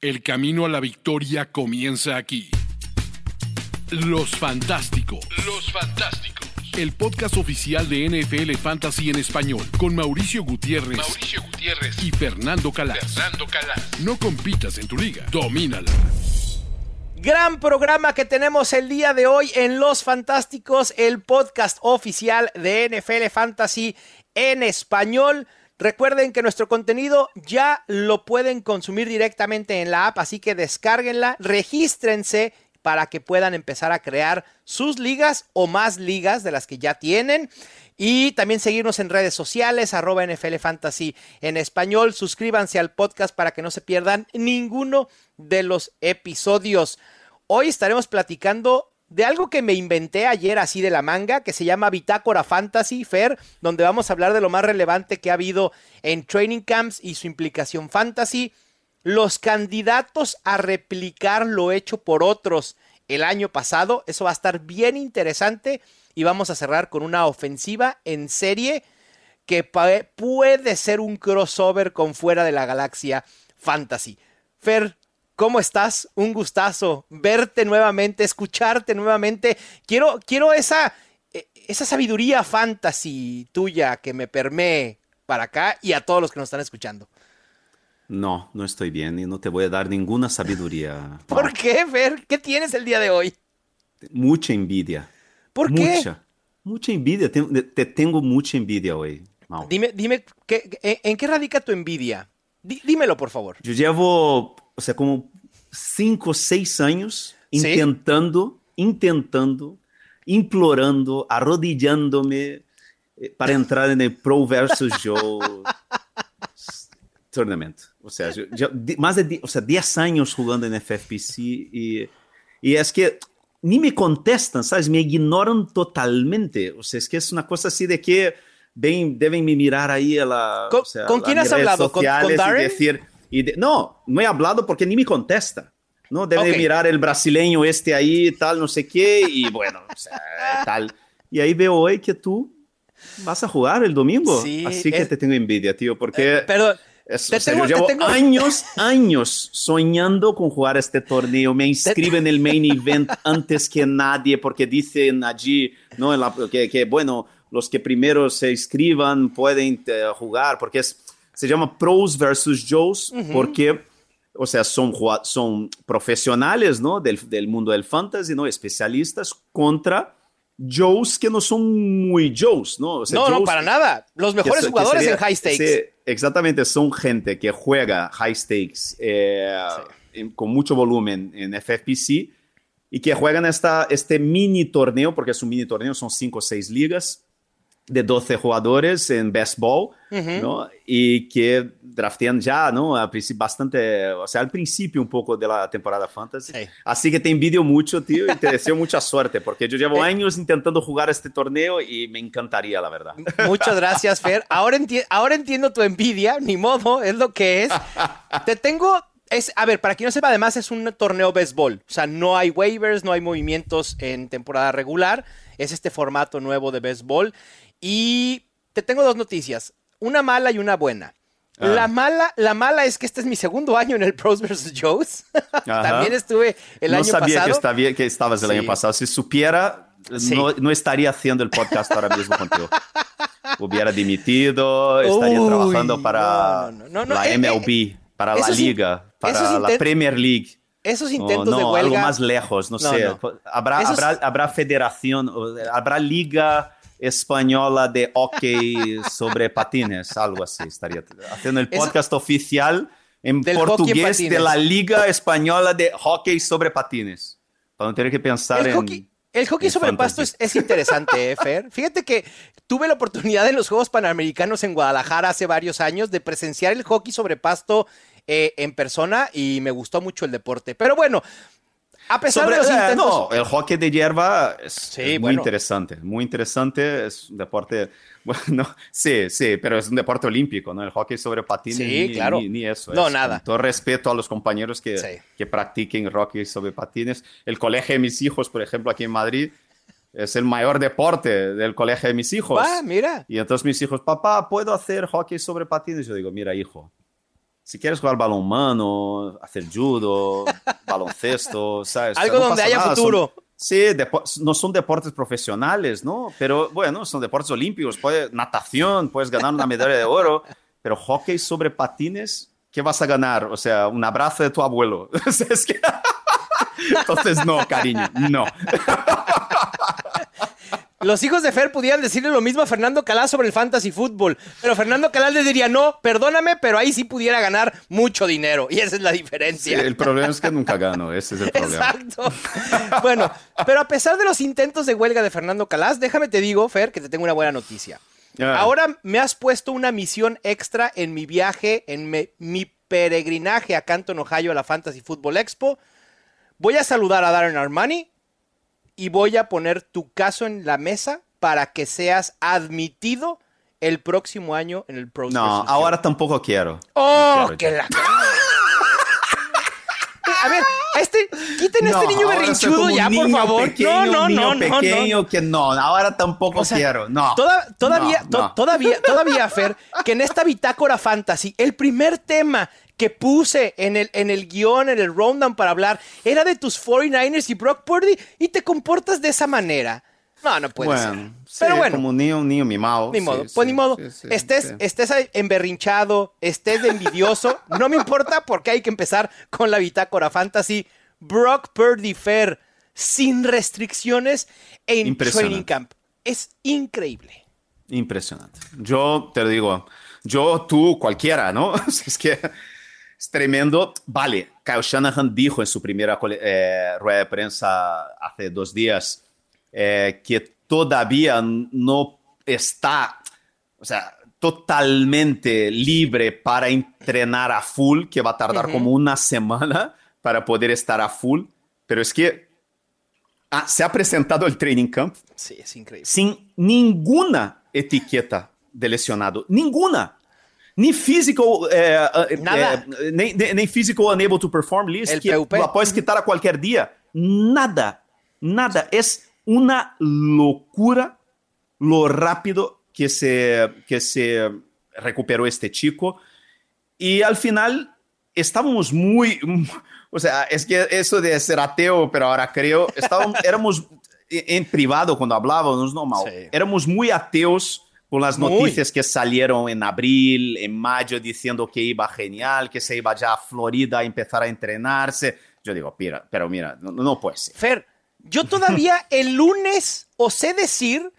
El camino a la victoria comienza aquí. Los Fantásticos. Los Fantásticos. El podcast oficial de NFL Fantasy en español con Mauricio Gutiérrez, Mauricio Gutiérrez y Fernando Calas. Fernando Calas. No compitas en tu liga, domínala. Gran programa que tenemos el día de hoy en Los Fantásticos, el podcast oficial de NFL Fantasy en español. Recuerden que nuestro contenido ya lo pueden consumir directamente en la app, así que descárguenla, regístrense para que puedan empezar a crear sus ligas o más ligas de las que ya tienen. Y también seguirnos en redes sociales, arroba NFL Fantasy en español. Suscríbanse al podcast para que no se pierdan ninguno de los episodios. Hoy estaremos platicando de algo que me inventé ayer así de la manga, que se llama Bitácora Fantasy Fair, donde vamos a hablar de lo más relevante que ha habido en training camps y su implicación fantasy, los candidatos a replicar lo hecho por otros el año pasado, eso va a estar bien interesante y vamos a cerrar con una ofensiva en serie que puede ser un crossover con fuera de la galaxia fantasy. Fer, ¿Cómo estás? Un gustazo verte nuevamente, escucharte nuevamente. Quiero, quiero esa, esa sabiduría fantasy tuya que me permee para acá y a todos los que nos están escuchando. No, no estoy bien y no te voy a dar ninguna sabiduría. ¿Por qué, Fer? ¿Qué tienes el día de hoy? Mucha envidia. ¿Por qué? Mucha, mucha envidia. Te, te tengo mucha envidia hoy. Mau. Dime, dime, ¿qué, ¿en qué radica tu envidia? Dí, dímelo, por favor. Yo llevo, o sea, como cinco o seis años ¿Sí? intentando, intentando, implorando, arrodillándome eh, para entrar en el Pro versus Joe tournament. O sea, yo, yo, más de die, o sea, 10 años jugando en FFPC y, y es que ni me contestan, ¿sabes? Me ignoran totalmente. O sea, es que es una cosa así de que ven, deben me mirar ahí a la. ¿Con, o sea, ¿con quién has hablado? ¿Con, ¿Con Darren? Y decir, y de, no, no he hablado porque ni me contesta. ¿no? Debe okay. mirar el brasileño este ahí, tal, no sé qué, y bueno, o sea, tal. Y ahí veo hoy que tú vas a jugar el domingo. Sí, Así que es... te tengo envidia, tío, porque... Eh, pero... Es, o sea, tengo, yo llevo tengo... años, años soñando con jugar este torneo. Me inscriben en el main event antes que nadie porque dicen allí ¿no? La, que, que, bueno, los que primero se inscriban pueden uh, jugar porque es, se llama Pros versus Joes uh -huh. porque, o sea, son, son profesionales ¿no? del, del mundo del fantasy, ¿no? especialistas contra Joes que no son muy Joes, ¿no? O sea, no, Joes, no, para nada. Los mejores que, jugadores que sería, en high stakes. Sí, exactamente, son gente que juega high stakes eh, sí. en, con mucho volumen en FFPC y que juegan esta, este mini torneo, porque es un mini torneo, son 5 o 6 ligas de 12 jugadores en best ball, uh -huh. ¿no? Y que draftean ya, ¿no? Bastante, o sea, al principio un poco de la temporada fantasy. Sí. Así que te envidio mucho, tío, y te deseo mucha suerte, porque yo llevo años intentando jugar este torneo y me encantaría, la verdad. Muchas gracias, Fer. Ahora, enti ahora entiendo tu envidia, ni modo, es lo que es. te tengo es, a ver, para quien no sepa, además es un torneo béisbol. O sea, no hay waivers, no hay movimientos en temporada regular. Es este formato nuevo de béisbol. Y te tengo dos noticias, una mala y una buena. Ah. La mala, la mala es que este es mi segundo año en el Pros vs. Joes. También estuve el no año sabía pasado. Que, que estabas el sí. año pasado. Si supiera, sí. no, no, estaría haciendo el podcast ahora mismo contigo. Hubiera dimitido, estaría Uy, trabajando para no, la MLB, eh, para la liga, para la Premier League. Esos intentos no, de huelga. Algo más lejos, no, sé. Habrá, Esos... habrá, habrá federación, habrá liga española de hockey sobre patines, algo así estaría haciendo el podcast Eso, oficial en portugués en de la Liga Española de Hockey sobre Patines. Para no tener que pensar el en... Hockey, el hockey sobre pasto es, es, interesante, ¿eh, Fer? Fíjate que tuve la oportunidad en los Juegos Panamericanos en Guadalajara hace varios años de presenciar el hockey sobre pasto eh, en persona y me gustó mucho el deporte. Pero bueno, a pesar Sobre, de los intentos... No, el hockey de hierba es, sí, es muy bueno. interesante, muy interesante, es un deporte, bueno, sí, sí, pero es un deporte olímpico, ¿no? El hockey sobre patines, sí, ni, claro. ni, ni, eso. No, es, nada. Con todo respeto a los compañeros que, sí. que practiquen hockey sobre patines. El colegio de mis hijos, por ejemplo, aquí en Madrid, es el mayor deporte del colegio de mis hijos. Ah, mira. Y entonces mis hijos, papá, ¿puedo hacer hockey sobre patines? Yo digo, mira, hijo, si quieres jugar balón mano, hacer judo, baloncesto, ¿sabes? Algo no donde haya nada, son- futuro. sí, no son deportes profesionales, ¿no? Pero bueno, son deportes olímpicos. Puede, natación, puedes ganar una medalla de oro, pero hockey sobre patines, ¿qué vas a ganar? O sea, un abrazo de tu abuelo. Entonces, no, cariño, no. Los hijos de Fer pudieran decirle lo mismo a Fernando Calás sobre el fantasy fútbol, pero Fernando Calás les diría, no, perdóname, pero ahí sí pudiera ganar mucho dinero. Y esa es la Sí, diferencia. el problema es que nunca gano, ese es el problema. Exacto. Bueno, pero a pesar de los intentos de huelga de Fernando Calás, déjame te digo, Fer, que te tengo una buena noticia. Ah. Ahora me has puesto una misión extra en mi viaje, en me- mi peregrinaje a Canton, Ohio, a la Fantasy Football Expo. Voy a saludar a Darren Armani y voy a poner tu caso en la mesa para que seas admitido el próximo año en el Pro No, ahora tampoco quiero. ¡Oh, No quiero que la... A ver, este, quiten a este niño berrinchudo ya, por favor. pequeño, no, no, niño no, no, pequeño no. que no, ahora tampoco O sea, quiero. No. toda- todavía, No, to- no. todavía, todavía, Fer, que en esta bitácora fantasy, el primer tema que puse en el, en el guion, en el rundown para hablar, era de tus 49ers y Brock Purdy y te comportas de esa manera. No, no puede ser. bueno, sí, Pero bueno, como un niño, un niño mimado. ni modo, sí, pues ni modo. estés, estés emberrinchado, estés de envidioso, no me importa porque hay que empezar con la bitácora fantasy. Brock Purdy Fair, sin restricciones en training camp. Es increíble. Impresionante. Yo te lo digo, yo, tú, cualquiera, ¿no? es que es tremendo. Vale, Kyle Shanahan dijo en su primera eh, rueda de prensa hace dos días eh, que todavía no está, o sea, totalmente libre para entrenar a full, que va a tardar como una semana para poder estar a full. Pero es que ah, se ha presentado el training camp Sí, es increíble. sin ninguna etiqueta de lesionado. Ninguna. Ni físico, eh, eh, Nada. eh, nem, nem- nem físico unable to perform list, El que puedes quitar a cualquier día. Nada, nada. Es una locura lo rápido que se, que se recuperó este chico. Y al final estábamos muy, o sea, es que eso de ser ateo, pero ahora creo, estábamos, éramos en privado cuando hablábamos, no mal, Sí. éramos muy ateos con las Muy. noticias que salieron en abril, en mayo, diciendo que iba genial, que se iba ya a Florida a empezar a entrenarse. Yo digo, mira, pero mira, no, no puede ser. Fer, yo todavía el lunes osé decir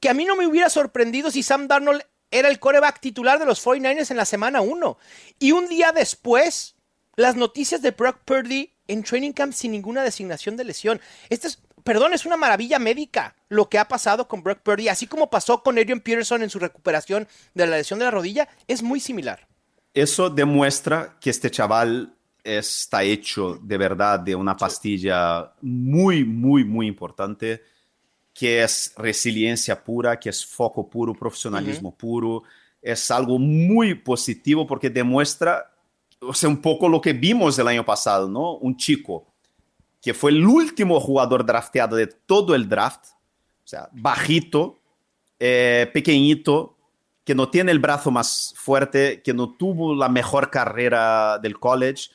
que a mí no me hubiera sorprendido si Sam Darnold era el coreback titular de los 49ers en la semana 1. Y un día después, las noticias de Brock Purdy en training camp sin ninguna designación de lesión. Este es, perdón, es una maravilla médica lo que ha pasado con Brock Purdy, así como pasó con Adrian Peterson en su recuperación de la lesión de la rodilla, es muy similar. Eso demuestra que este chaval está hecho de verdad de una pastilla muy, muy, muy importante, que es resiliencia pura, que es foco puro, profesionalismo puro. Es algo muy positivo porque demuestra, o sea, un poco lo que vimos el año pasado, ¿no? Un chico que fue el último jugador drafteado de todo el draft, o sea, bajito, eh, pequeñito, que no tiene el brazo más fuerte, que no tuvo la mejor carrera del college,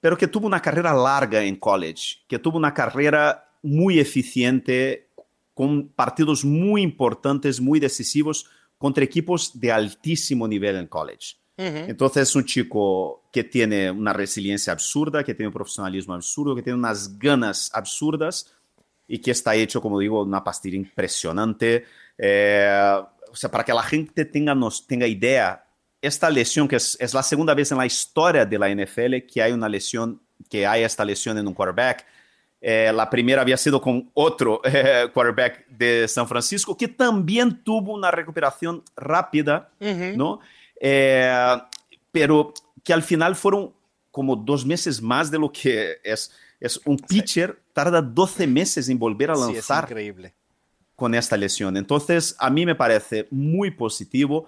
pero que tuvo una carrera larga en college, que tuvo una carrera muy eficiente, con partidos muy importantes, muy decisivos, contra equipos de altísimo nivel en college. Entonces es un chico que tiene una resiliencia absurda, que tiene un profesionalismo absurdo, que tiene unas ganas absurdas y que está hecho, como digo, una pastilla impresionante. Eh, o sea, para que la gente tenga, nos, tenga idea, esta lesión, que es, es la segunda vez en la historia de la NFL que hay una lesión, que hay esta lesión en un quarterback. Eh, la primera había sido con otro eh, quarterback de San Francisco, que también tuvo una recuperación rápida, ¿no? Pero que al final fueron como dos meses más de lo que es. Es un pitcher, tarda 12 meses en volver a Sí, es lanzar increíble. con esta lesión. Entonces, a mí me parece muy positivo,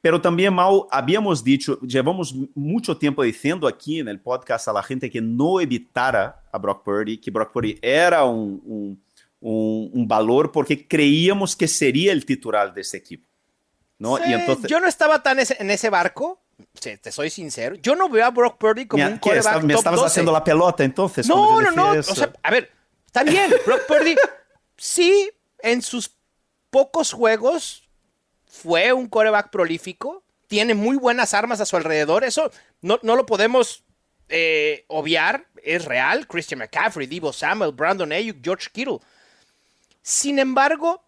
pero también, Mau, habíamos dicho, llevamos mucho tiempo diciendo aquí en el podcast a la gente que no evitara a Brock Purdy, que Brock Purdy era un, un, un, un valor porque creíamos que sería el titular de ese equipo. ¿no? Sí, y entonces, Yo no estaba tan en ese barco, te soy sincero, yo no veo a Brock Purdy como un coreback Me estabas haciendo la pelota entonces. No, no, no. O sea, a ver, está bien. Brock Purdy sí, en sus pocos juegos fue un coreback prolífico. Tiene muy buenas armas a su alrededor. Eso no, no lo podemos eh, obviar. Es real. Christian McCaffrey, Divo Samuel, Brandon Ayuk, George Kittle. Sin embargo,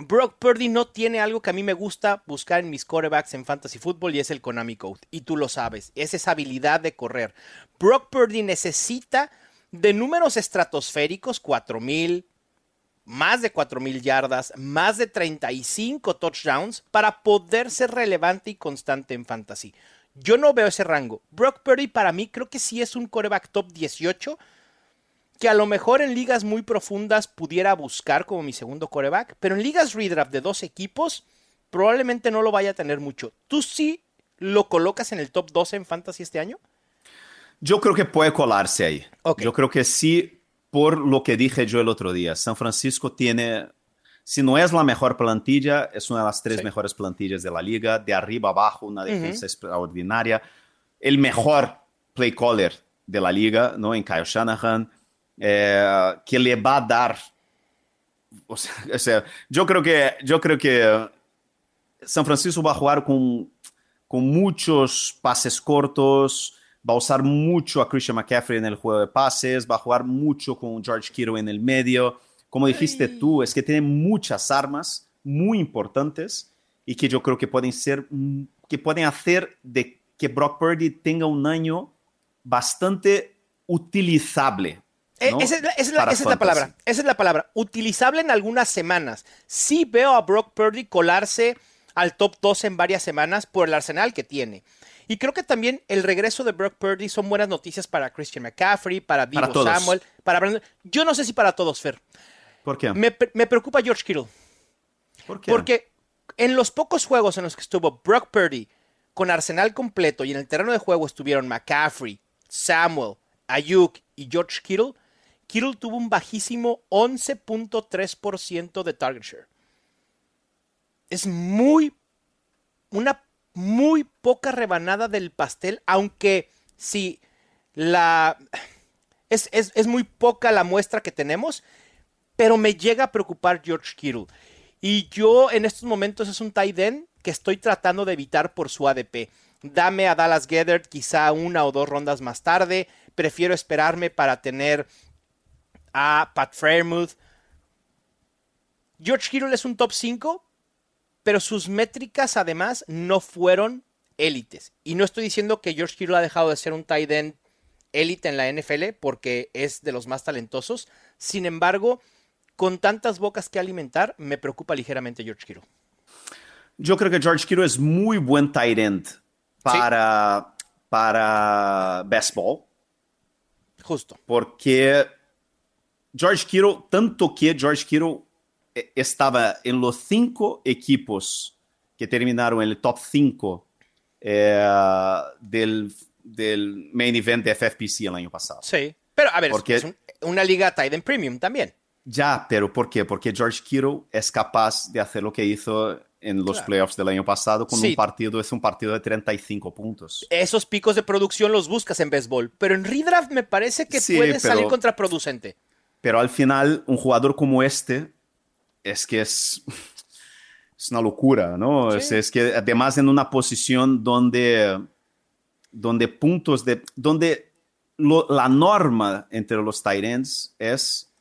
Brock Purdy no tiene algo que a mí me gusta buscar en mis quarterbacks en fantasy football y es el Konami Code. Y tú lo sabes, es esa habilidad de correr. Brock Purdy necesita de números estratosféricos, 4000, más de 4000 yardas, más de 35 touchdowns para poder ser relevante y constante en fantasy. Yo no veo ese rango. Brock Purdy para mí creo que sí es un quarterback top 18 que a lo mejor en ligas muy profundas pudiera buscar como mi segundo coreback, pero en ligas redraft de dos equipos probablemente no lo vaya a tener mucho. ¿Tú sí lo colocas en el top 12 en fantasy este año? Yo creo que puede colarse ahí. Yo creo que sí, por lo que dije yo el otro día. San Francisco tiene, si no es la mejor plantilla, es una de las tres mejores plantillas de la liga. De arriba abajo, una defensa extraordinaria. El mejor play caller de la liga, ¿no? En Kyle Shanahan eh, que le va a dar. O sea, yo creo que, yo creo que San Francisco va a jugar con, con muchos pases cortos, va a usar mucho a Christian McCaffrey en el juego de pases, va a jugar mucho con George Kittle en el medio. Como dijiste tú, es que tiene muchas armas muy importantes y que yo creo que pueden ser, que pueden hacer de que Brock Purdy tenga un año bastante utilizable eh, esa, es la, palabra. Esa es la palabra. Utilizable en algunas semanas. Sí veo a Brock Purdy colarse al top 2 en varias semanas por el arsenal que tiene. Y creo que también el regreso de Brock Purdy son buenas noticias para Christian McCaffrey, para Divo Samuel, para Brandon. Yo no sé si para todos, Fer. ¿Por qué? Me, me preocupa George Kittle. ¿Por qué? Porque en los pocos juegos en los que estuvo Brock Purdy con arsenal completo y en el terreno de juego estuvieron McCaffrey, Samuel, Ayuk y George Kittle, Kittle tuvo un bajísimo 11.3% de target share. Es muy, una muy poca rebanada del pastel, aunque sí, la... Es, es, muy poca la muestra que tenemos, pero me llega a preocupar George Kittle. Y yo en estos momentos es un tight end que estoy tratando de evitar por su ADP. Dame a Dallas Gethert quizá una o dos rondas más tarde. Prefiero esperarme para tener a Pat Fairmouth. George Kittle es un top 5, pero sus métricas además no fueron élites. Y no estoy diciendo que George Kittle ha dejado de ser un tight end élite en la NFL porque es de los más talentosos. Sin embargo, con tantas bocas que alimentar, me preocupa ligeramente George Kittle. Yo creo que George Kittle es muy buen tight end para, para best ball. Justo. Porque George Kittle, tanto que George Kittle eh, estaba en los cinco equipos que terminaron en el top 5 eh, del, del, main event de FFPC el año pasado. Sí, pero a ver, Porque, es una liga Titan Premium también. Ya, pero ¿por qué? Porque George Kittle es capaz de hacer lo que hizo en los playoffs del año pasado con un partido, es un partido de 35 puntos. Esos picos de producción los buscas en béisbol, pero en redraft me parece que puede salir contraproducente. Pero al final, un jugador como este es que es, es una locura, ¿no? Es, que además en una posición donde, donde puntos de... donde la norma entre los Tyrants es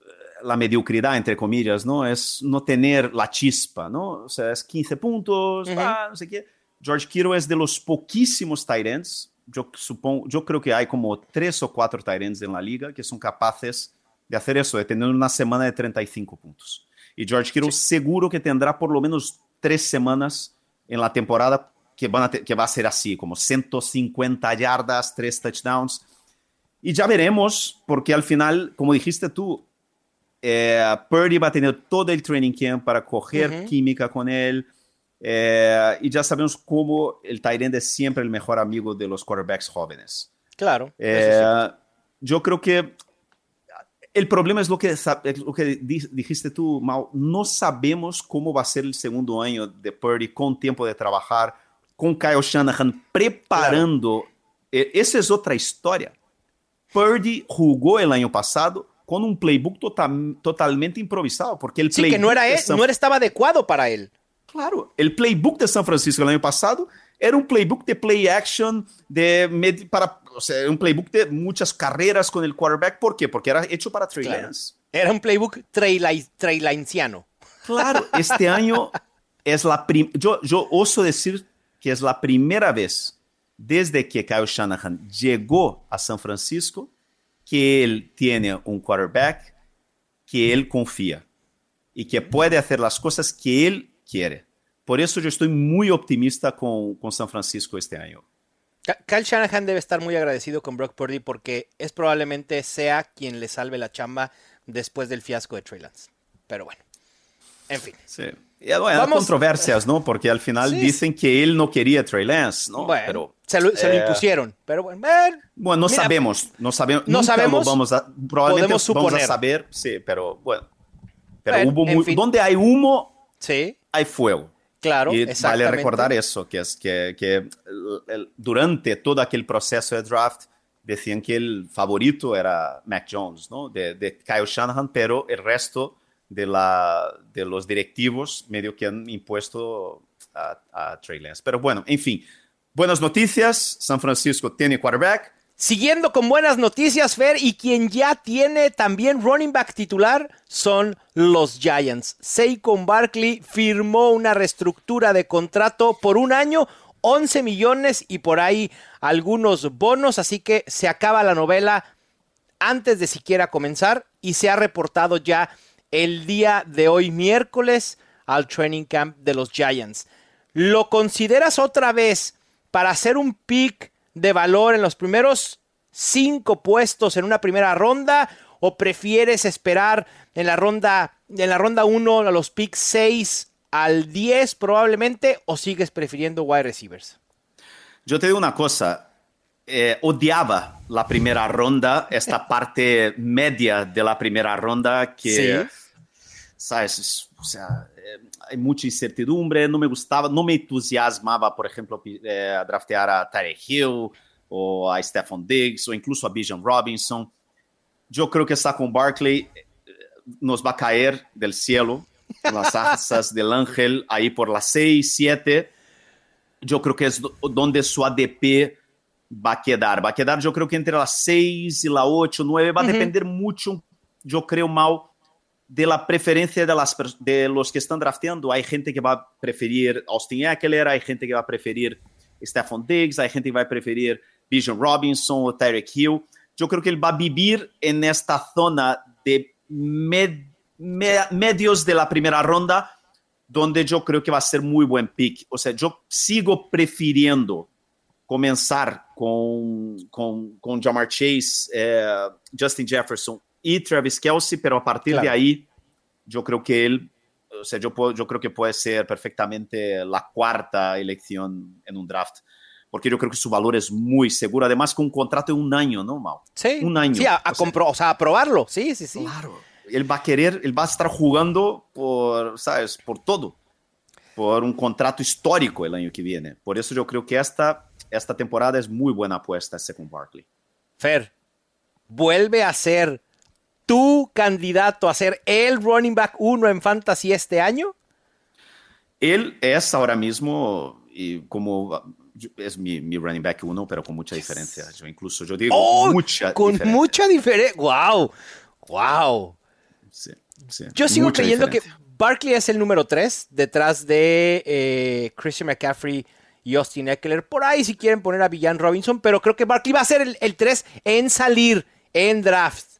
eh, la mediocridad, entre comillas, ¿no? Es no tener la chispa, ¿no? O sea, es 15 puntos, ah, no sé qué. George Kittle es de los poquísimos Tyrants yo, supongo, yo creo que hay como tres o cuatro Tyrants en la liga que son capaces de hacer eso, de tener una semana de 35 puntos. Y George Kittle seguro que tendrá por lo menos tres semanas en la temporada que, van a que va a ser así, como 150 yardas, tres touchdowns. Y ya veremos, porque al final, como dijiste tú, eh, Purdy va a tener todo el training camp para coger química con él, eh, y ya sabemos cómo el Tyrant es siempre el mejor amigo de los quarterbacks jóvenes. Claro. Eh, yo creo que el problema es lo que, lo que dijiste tú, Mau. No sabemos cómo va a ser el segundo año de Purdy con tiempo de trabajar, con Kyle Shanahan preparando. Claro. Essa é outra história. Purdy jugou el año passado com um playbook total, totalmente improvisado, porque el sí, playbook que no era, él, no estaba adecuado para él. Claro, el playbook de San Francisco el año pasado era un playbook de play action, de para, o sea, un playbook de muchas carreras con el quarterback. ¿Por qué? Porque era hecho para Trey claro. Lance. Era un playbook trailanciano. Claro, este año es la prim yo, yo oso decir que es la primera vez desde que Kyle Shanahan llegó a San Francisco que él tiene un quarterback que él confía y que puede hacer las cosas que él quiere. Por eso yo estoy muy optimista con, con San Francisco este año. Kyle Shanahan debe estar muy agradecido con Brock Purdy porque es probablemente sea quien le salve la chamba después del fiasco de Trey Lance. Pero bueno, en fin. Sí. Y bueno, Vamos... controversias, ¿no? Porque al final sí. dicen que él no quería Trey Lance, ¿no? Bueno, pero, se, lo, se lo, impusieron, pero bueno. Eh, bueno, no mira, sabemos, no sabemos. No sabemos. Vamos a, probablemente vamos a saber, sí, pero bueno. Pero bueno, hubo muy, fin. donde hay humo, sí. Hay fuego. Claro, y vale recordar eso, que es que, que durante todo aquel proceso de draft decían que el favorito era Mac Jones, ¿no? De, de Kyle Shanahan, pero el resto de, la, de los directivos medio que han impuesto a, a Trey Lance. Pero bueno, en fin, buenas noticias, San Francisco tiene quarterback. Siguiendo con buenas noticias, Fer, y quien ya tiene también running back titular son los Giants. Saquon Barkley firmó una reestructura de contrato por un año, 11 millones y por ahí algunos bonos, así que se acaba la novela antes de siquiera comenzar y se ha reportado ya el día de hoy miércoles al training camp de los Giants. ¿Lo consideras otra vez para hacer un pick de valor en los primeros cinco puestos en una primera ronda o prefieres esperar en la ronda en la ronda 1 a los picks 6 al 10 probablemente o sigues prefiriendo wide receivers? Yo te digo una cosa, eh, odiaba la primera ronda, esta parte media de la primera ronda que, sí. sabes, o sea, hay mucha incertidumbre, no me gustaba, no me entusiasmaba, por ejemplo, eh, draftear a Tarek Hill o a Stephon Diggs o incluso a Bijan Robinson. Yo creo que Saquon Barkley nos va a caer del cielo, las asas del ángel, ahí por las 6, 7. Yo creo que es donde su ADP va a quedar. Va a quedar, yo creo que entre las 6 y la 8, 9. Va a uh -huh. depender mucho, yo creo, mal de la preferencia de, los que están drafteando. Hay gente que va a preferir Austin Eckler, hay gente que va a preferir Stephon Diggs, hay gente que va a preferir Bijan Robinson o Tyreek Hill. Yo creo que él va a vivir en esta zona de med, med, medios de la primera ronda, donde yo creo que va a ser muy buen pick. O sea, yo sigo prefiriendo comenzar con, con, con Jamar Chase, eh, Justin Jefferson y Travis Kelsey, pero a partir claro. de ahí, yo creo que él, o sea, yo, puedo, yo creo que puede ser perfectamente la cuarta elección en un draft porque yo creo que su valor es muy seguro, además con un contrato de un año, ¿no, Mau? Sí. Un año. Sí, a, a, o, sea, o sea, a probarlo, sí, sí, sí. Claro. Él va a querer, él va a estar jugando por, ¿sabes? Por todo. Por un contrato histórico el año que viene. Por eso yo creo que esta, esta temporada es muy buena apuesta con Barkley. Fer, vuelve a ser tu candidato a ser el running back uno en fantasy este año. Él es ahora mismo, y como es mi, mi, running back uno, pero con mucha diferencia. Yo incluso, yo digo, oh, mucha con diferencia. mucha diferencia. ¡Wow! ¡Wow! Sí, sí. Yo sigo mucha creyendo diferencia. que Barkley es el número 3, detrás de eh, Christian McCaffrey y Austin Eckler. Por ahí si quieren poner a Villan Robinson, pero creo que Barkley va a ser el, 3 en salir en draft.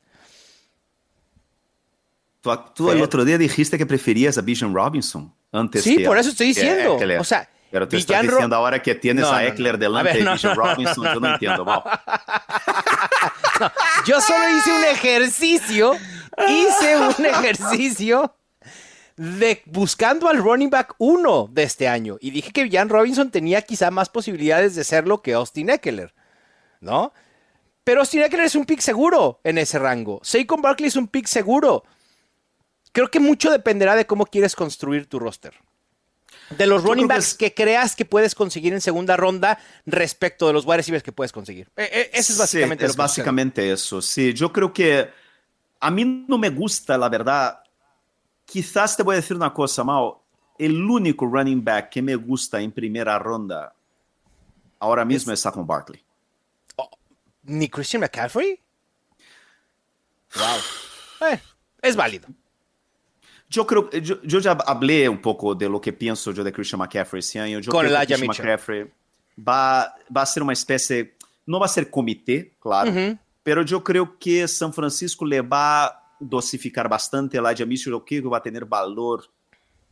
Tú, tú el otro día dijiste que preferías a Bijan Robinson antes Sí, que por eso estoy diciendo. O sea, pero tú estás diciendo ahora que tienes no, a Eckler no, delante ver, de Bijan Robinson. Yo no entiendo, Mau. yo solo hice un ejercicio. Hice un ejercicio de buscando al running back 1 de este año. Y dije que Jan Robinson tenía quizá más posibilidades de serlo que Austin Eckler. ¿No? Pero Austin Eckler es un pick seguro en ese rango. Saquon Barkley es un pick seguro. Creo que mucho dependerá de cómo quieres construir tu roster. De los running backs que, creas que puedes conseguir en segunda ronda respecto de los wide receivers que puedes conseguir. E, e, eso es básicamente sí, es básicamente eso. Sí, yo creo que a mí no me gusta, la verdad. Quizás te voy a decir una cosa, Mao. El único running back que me gusta en primera ronda ahora mismo es, es Saquon Barkley. Oh, ¿Ni Christian McCaffrey? Wow. Eh, es válido. Yo creo, yo, yo, ya hablé un poco de lo que pienso yo de Christian McCaffrey este año. Yo Con creo que Christian McCaffrey va, va a ser una especie, no va a ser comité, claro, uh -huh. pero yo creo que San Francisco le va a dosificar bastante. Elijah Mitchell, yo creo que va a tener valor,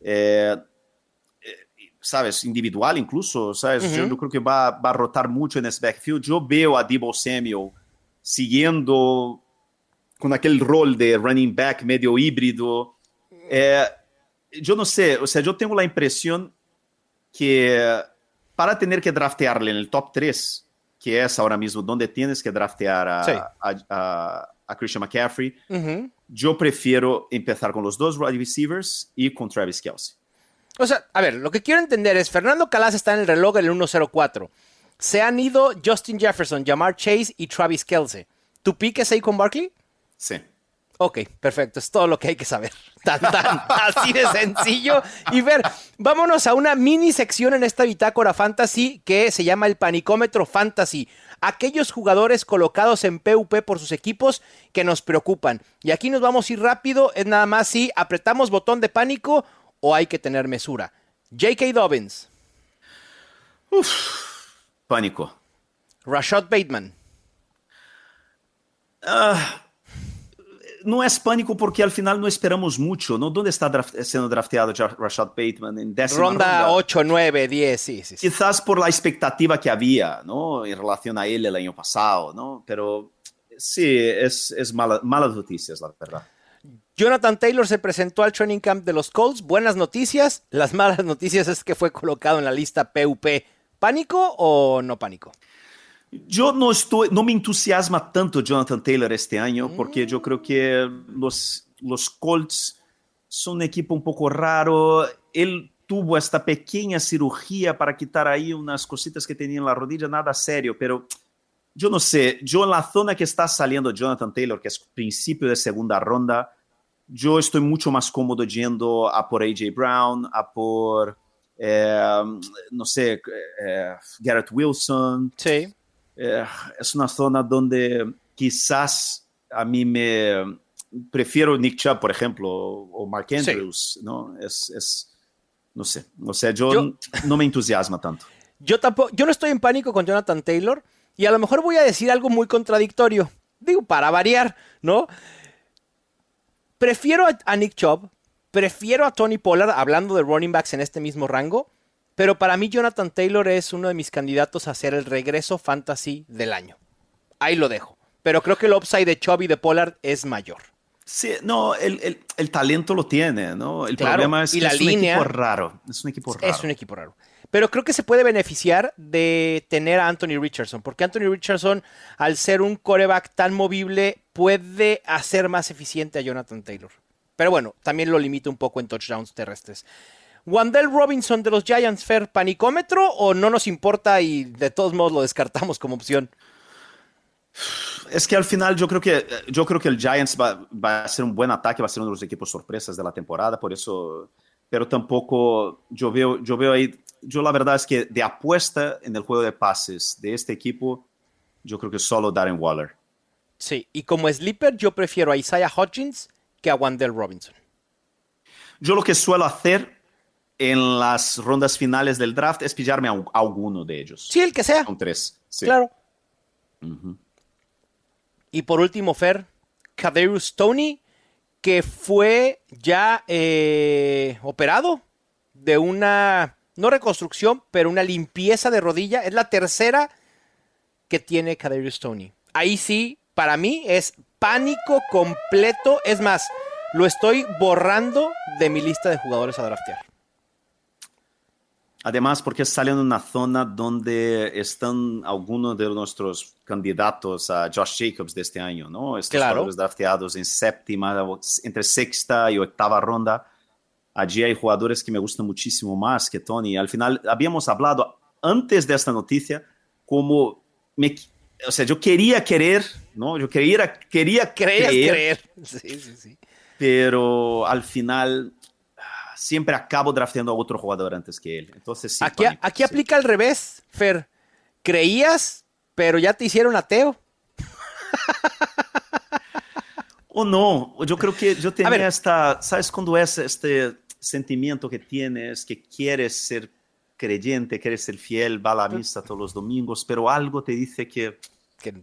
eh, sabes, individual incluso, sabes. Uh -huh. yo, yo, creo que va, va a rotar mucho en ese backfield. Yo veo a Debo Samuel siguiendo con aquel rol de running back medio híbrido. Eh, yo no sé, o sea, yo tengo la impresión que para tener que draftearle en el top 3, que es ahora mismo donde tienes que draftear a, sí. a, a, a Christian McCaffrey, uh -huh. yo prefiero empezar con los dos wide receivers y con Travis Kelsey. O sea, a ver, lo que quiero entender es, Fernando Calas está en el reloj en el 104. Se han ido Justin Jefferson, Jamar Chase y Travis Kelsey. ¿Tu pick es ahí con Barkley? Sí. Ok, perfecto, es todo lo que hay que saber. Tan, tan, así de sencillo. Y ver, vámonos a una mini sección en esta bitácora fantasy que se llama el panicómetro fantasy. Aquellos jugadores colocados en PUP por sus equipos que nos preocupan. Y aquí nos vamos a ir rápido, es nada más si apretamos botón de pánico o hay que tener mesura. J.K. Dobbins. Uf, pánico. Rashad Bateman. Uh no es pánico porque al final no esperamos mucho, ¿no? ¿Dónde está draft siendo drafteado Rashad Bateman? En décima ronda, ronda 8, 9, 10, sí, sí, sí, Quizás por la expectativa que había, ¿no? En relación a él el año pasado, ¿no? Pero sí, es, es mala, malas noticias, la verdad. Jonathan Taylor se presentó al training camp de los Colts. Buenas noticias. Las malas noticias es que fue colocado en la lista PUP. ¿Pánico o no pánico? Yo no, estoy, no me entusiasma tanto Jonathan Taylor este año, porque yo creo que los, los Colts son un equipo un poco raro. Él tuvo esta pequeña cirugía para quitar ahí unas cositas que tenía en la rodilla, nada serio, pero yo no sé, yo en la zona que está saliendo Jonathan Taylor, que es principio de segunda ronda, yo estoy mucho más cómodo yendo a por AJ Brown, a por, eh, no sé, eh, Garrett Wilson. Sí. Eh, es una zona donde quizás a mí me prefiero Nick Chubb, por ejemplo, o Mark Andrews, sí. ¿no? Es, es, no sé, o sea, yo, yo, no me entusiasma tanto. Yo tampoco, yo no estoy en pánico con Jonathan Taylor y a lo mejor voy a decir algo muy contradictorio, digo, para variar, ¿no? Prefiero a, a Nick Chubb, prefiero a Tony Pollard, hablando de running backs en este mismo rango, pero para mí Jonathan Taylor es uno de mis candidatos a ser el regreso fantasy del año. Ahí lo dejo. Pero creo que el upside de Chubb y de Pollard es mayor. Sí, no, el, el, el talento lo tiene, ¿no? El claro, problema es que la es línea, un equipo raro. Es un equipo raro. Es un equipo raro. Pero creo que se puede beneficiar de tener a Anthony Richardson, porque Anthony Richardson, al ser un coreback tan movible, puede hacer más eficiente a Jonathan Taylor. Pero bueno, también lo limita un poco en touchdowns terrestres. Wandell Robinson de los Giants, Fair, panicómetro o no nos importa y de todos modos lo descartamos como opción? Es que al final yo creo que, yo creo que el Giants va, va, a ser un buen ataque, va a ser uno de los equipos sorpresas de la temporada, por eso, pero tampoco yo veo, yo veo ahí, yo la verdad es que de apuesta en el juego de pases de este equipo, yo creo que solo Darren Waller. Sí, y como sleeper yo prefiero a Isaiah Hodgins que a Wandell Robinson. Yo lo que suelo hacer en las rondas finales del draft es pillarme a, a alguno de ellos. Sí, el que sea. Son tres. Sí. Claro. Uh -huh. Y por último, Fer, Kadarius Tony, que fue ya eh, operado de una, no reconstrucción, pero una limpieza de rodilla. Es la tercera que tiene Kadarius Tony. Ahí sí, para mí es pánico completo. Es más, lo estoy borrando de mi lista de jugadores a draftear. Además, porque sale en una zona donde están algunos de nuestros candidatos a Josh Jacobs de este año, ¿no? Estos claro. jugadores drafteados en séptima, entre sexta y octava ronda. allí hay jugadores que me gustan muchísimo más que Tony. Al final, habíamos hablado antes de esta noticia como me, o sea, yo quería querer, ¿no? Yo quería, quería creer, creer. Sí, sí, sí. pero al final siempre acabo drafteando a otro jugador antes que él. Entonces, sí, Aquí, pánico, aquí sí. aplica al revés, Fer. Creías, pero ya te hicieron ateo. O no, yo creo que yo tenía ver. esta, ¿sabes cuando es este sentimiento que tienes, que quieres ser creyente, quieres ser fiel, va a la misa todos los domingos, pero algo te dice que, Que-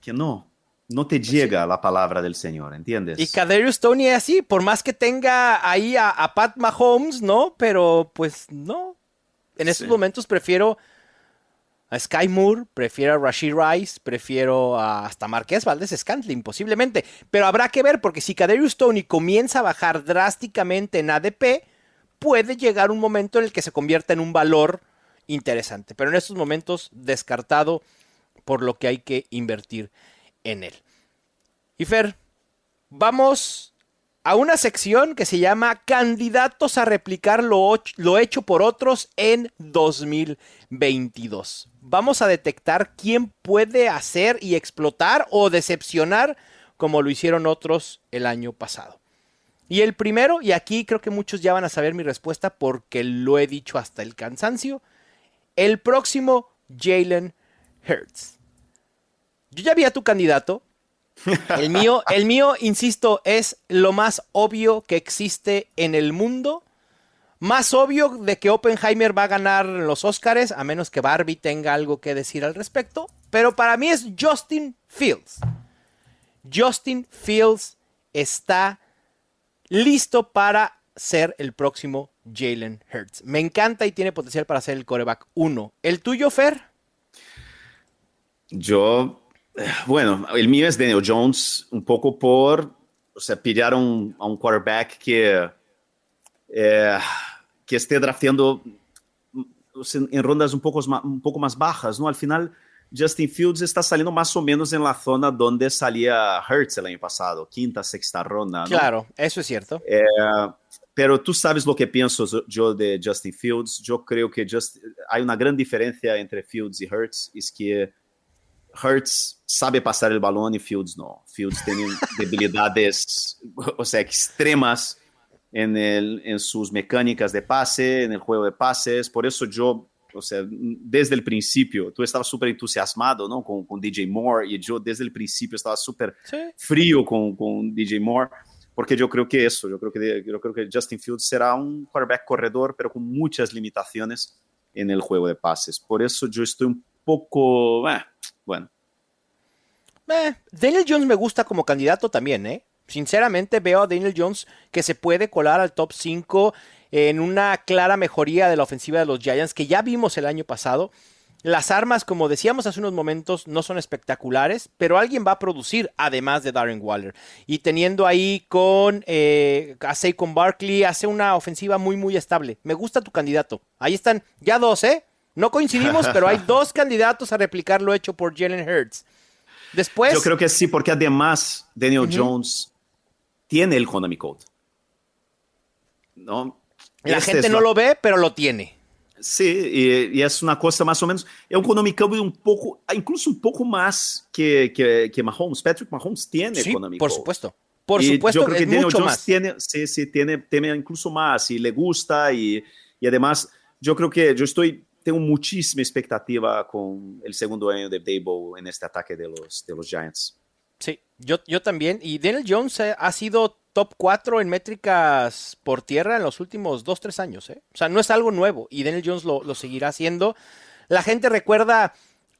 que no, no te llega la palabra del Señor, ¿entiendes? Y Kadarius Tony es así, por más que tenga ahí a, a Pat Mahomes, ¿no? Pero pues no. En estos Sí. momentos prefiero a Sky Moore, prefiero a Rashid Rice, prefiero a hasta Marqués Valdés Scantling, posiblemente. Pero habrá que ver, porque si Kadarius Tony comienza a bajar drásticamente en ADP, puede llegar un momento en el que se convierta en un valor interesante. Pero en estos momentos, descartado por lo que hay que invertir en él. Y Fer, vamos a una sección que se llama Candidatos a replicar lo, hecho por otros en 2022. Vamos a detectar quién puede hacer y explotar o decepcionar como lo hicieron otros el año pasado. Y el primero, y aquí creo que muchos ya van a saber mi respuesta porque lo he dicho hasta el cansancio, el próximo Jalen Hurts. Yo ya vi a tu candidato. El mío, el mío, insisto, es lo más obvio que existe en el mundo. Más obvio de que Oppenheimer va a ganar los Oscars, a menos que Barbie tenga algo que decir al respecto. Pero para mí es Justin Fields. Justin Fields está listo para ser el próximo Jalen Hurts. Me encanta y tiene potencial para ser el coreback 1. ¿El tuyo, Fer? Yo, bueno, el mío es Daniel Jones, un poco por, o sea, pillar a un, a un quarterback que, eh, que esté drafteando en rondas un poco, más, un poco más bajas, ¿no? Al final, Justin Fields está saliendo más o menos en la zona donde salía Hurts el año pasado, quinta, sexta ronda, ¿no? Claro, eso es cierto. Eh, pero tú sabes lo que pienso yo de Justin Fields. Yo creo que just, hay una gran diferencia entre Fields y Hurts. Es que Hurts sabe pasar el balón y Fields no. Fields tiene debilidades, o sea, extremas en, el, en sus mecánicas de pase, en el juego de pases. Por eso yo, o sea, desde el principio, tú estabas súper entusiasmado ¿no? con, con DJ Moore y yo desde el principio estaba súper Sí. frío con, con DJ Moore, porque yo creo que eso, yo creo que, yo creo que Justin Fields será un quarterback corredor, pero con muchas limitaciones en el juego de pases. Por eso yo estoy un poco, eh, bueno, Eh, Daniel Jones me gusta como candidato también, ¿eh? Sinceramente veo a Daniel Jones que se puede colar al top 5 en una clara mejoría de la ofensiva de los Giants que ya vimos el año pasado. Las armas, como decíamos hace unos momentos, no son espectaculares, pero alguien va a producir además de Darren Waller. Y teniendo ahí con eh, a Barkley, hace una ofensiva muy, muy estable. Me gusta tu candidato. Ahí están ya dos, ¿eh? No coincidimos, pero hay dos candidatos a replicar lo hecho por Jalen Hurts. Después. yo creo que sí, porque además Daniel Jones tiene el Konami Code. ¿No? La Esta gente no la- lo ve, pero lo tiene. Sí, y, y es una cosa más o menos. Es un Konami Code un poco, incluso un poco más que, que, que Mahomes. Patrick Mahomes tiene Sí, Konami por Code. supuesto. Por Y supuesto, yo creo que Daniel mucho Jones más. Tiene, sí, sí, tiene, tiene incluso más y le gusta y, y además yo creo que yo estoy, tengo muchísima expectativa con el segundo año de Dabo en este ataque de los, de los Giants. Sí, yo, yo también. Y Daniel Jones eh, ha sido top 4 en métricas por tierra en los últimos 2-3 años. ¿eh? O sea, no es algo nuevo y Daniel Jones lo, lo seguirá haciendo. La gente recuerda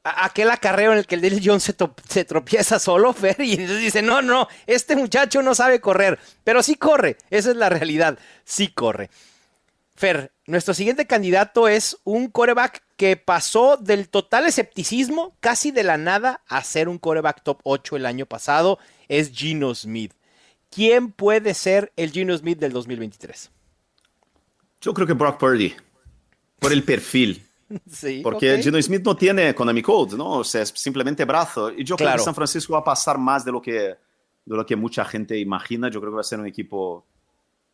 aquel acarreo en el que el Daniel Jones se, se tropieza solo, Fer, y entonces dice, no, no, este muchacho no sabe correr, pero sí corre, esa es la realidad, sí corre. Fer, nuestro siguiente candidato es un coreback que pasó del total escepticismo, casi de la nada, a ser un coreback top 8 el año pasado, es Gino Smith. ¿Quién puede ser el Gino Smith del 2023? Yo creo que Brock Purdy, por el perfil. Sí, Porque. Gino Smith no tiene Konami Code, ¿no? O sea, es simplemente brazo. Y yo creo que San Francisco va a pasar más de lo que, de lo que mucha gente imagina. Yo creo que va a ser un equipo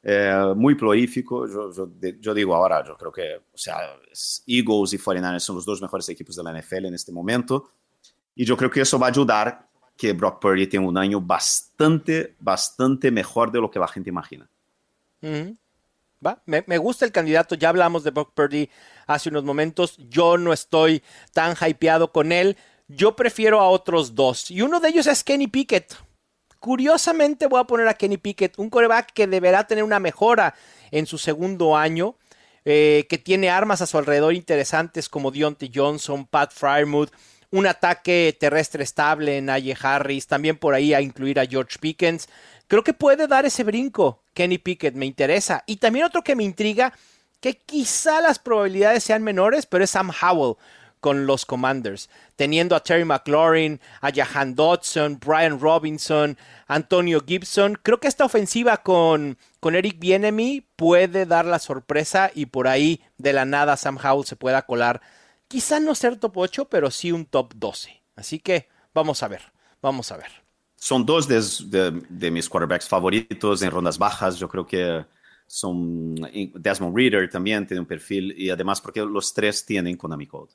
eh, muy prolífico. Yo, yo, yo, digo ahora, yo creo que, o sea, Eagles y 49ers son los dos mejores equipos de la NFL en este momento. Y yo creo que eso va a ayudar que Brock Purdy tenga un año bastante, bastante mejor de lo que la gente imagina. ¿Va? Me, me, gusta el candidato, ya hablamos de Brock Purdy hace unos momentos, yo no estoy tan hypeado con él, yo prefiero a otros dos, y uno de ellos es Kenny Pickett. Curiosamente voy a poner a Kenny Pickett, un coreback que deberá tener una mejora en su segundo año, eh, que tiene armas a su alrededor interesantes como Deontay Johnson, Pat Fryermuth, un ataque terrestre estable en Naye Harris, también por ahí a incluir a George Pickens. Creo que puede dar ese brinco. Kenny Pickett me interesa. Y también otro que me intriga, que quizá las probabilidades sean menores, pero es Sam Howell con los Commanders, teniendo a Terry McLaurin, a Jahan Dodson, Brian Robinson, Antonio Gibson. Creo que esta ofensiva con, con Eric Bienemy puede dar la sorpresa y por ahí de la nada Sam Howell se pueda colar. Quizá no ser top 8, pero sí un top 12. Así que vamos a ver, vamos a ver. Son dos de, de mis quarterbacks favoritos en rondas bajas. Yo creo que son Desmond Reader también tiene un perfil y además porque los tres tienen Konami Code.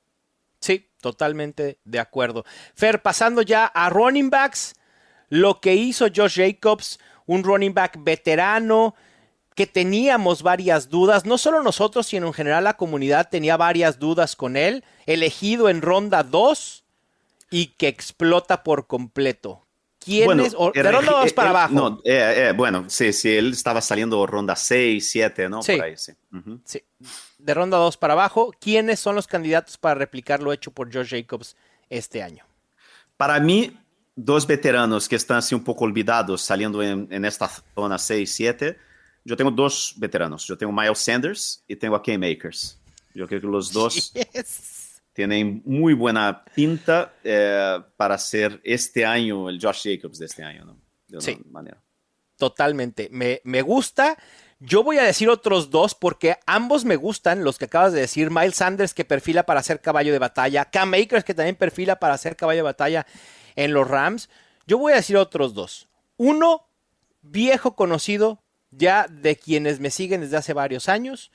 Sí, totalmente de acuerdo. Fer, pasando ya a running backs, lo que hizo Josh Jacobs, un running back veterano, que teníamos varias dudas, no solo nosotros, sino en general la comunidad tenía varias dudas con él, elegido en ronda 2 y que explota por completo. ¿Quién es? de ronda 2 para abajo. No, eh, eh, bueno, sí, sí, él estaba saliendo ronda 6, 7, ¿no? Sí. Por ahí, sí. sí. De ronda 2 para abajo, ¿quiénes son los candidatos para replicar lo hecho por Josh Jacobs este año? Para mí, dos veteranos que están así un poco olvidados saliendo en, en esta zona 6, 7 yo tengo dos veteranos. Yo tengo Miles Sanders y tengo a Cam Akers. Yo creo que los dos yes. tienen muy buena pinta eh, para ser este año el Josh Jacobs de este año, ¿no? De sí. manera. Totalmente. Me, me gusta. Yo voy a decir otros dos porque ambos me gustan, los que acabas de decir. Miles Sanders que perfila para ser caballo de batalla. Cam Akers que también perfila para ser caballo de batalla en los Rams. Yo voy a decir otros dos. Uno, viejo conocido, ya de quienes me siguen desde hace varios años.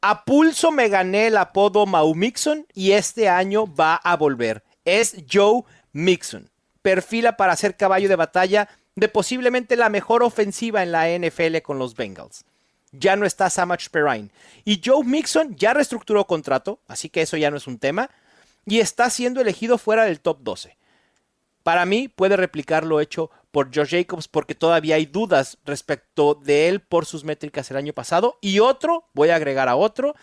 A pulso me gané el apodo Mau Mixon y este año va a volver. Es Joe Mixon. Perfila para ser caballo de batalla de posiblemente la mejor ofensiva en la NFL con los Bengals. Ya no está Samach Perrine. Y Joe Mixon ya reestructuró contrato, así que eso ya no es un tema. Y está siendo elegido fuera del top 12. Para mí puede replicar lo hecho por Josh Jacobs porque todavía hay dudas respecto de él por sus métricas el año pasado. Y otro, voy a agregar a otro,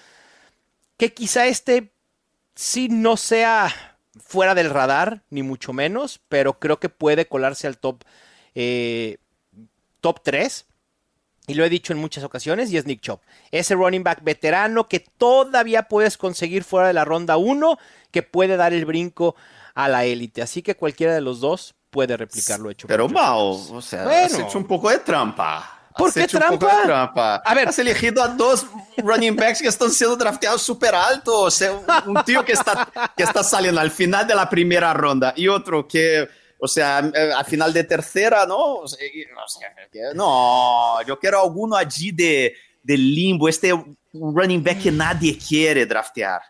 que quizá este sí no sea fuera del radar, ni mucho menos, pero creo que puede colarse al top, eh, top 3. Y lo he dicho en muchas ocasiones, y es Nick Chubb. Ese running back veterano que todavía puedes conseguir fuera de la ronda 1, que puede dar el brinco a la élite. Así que cualquiera de los dos puede replicar lo hecho. Pero Mao, o sea, bueno. has hecho un poco de trampa. ¿Por qué trampa? trampa? A ver, has elegido a dos running backs que están siendo drafteados súper altos. O sea, un tío que está, que está saliendo al final de la primera ronda y otro que, o sea, al final de tercera, ¿no? O sea, no, yo quiero alguno allí de, de limbo, este running back que nadie quiere draftear.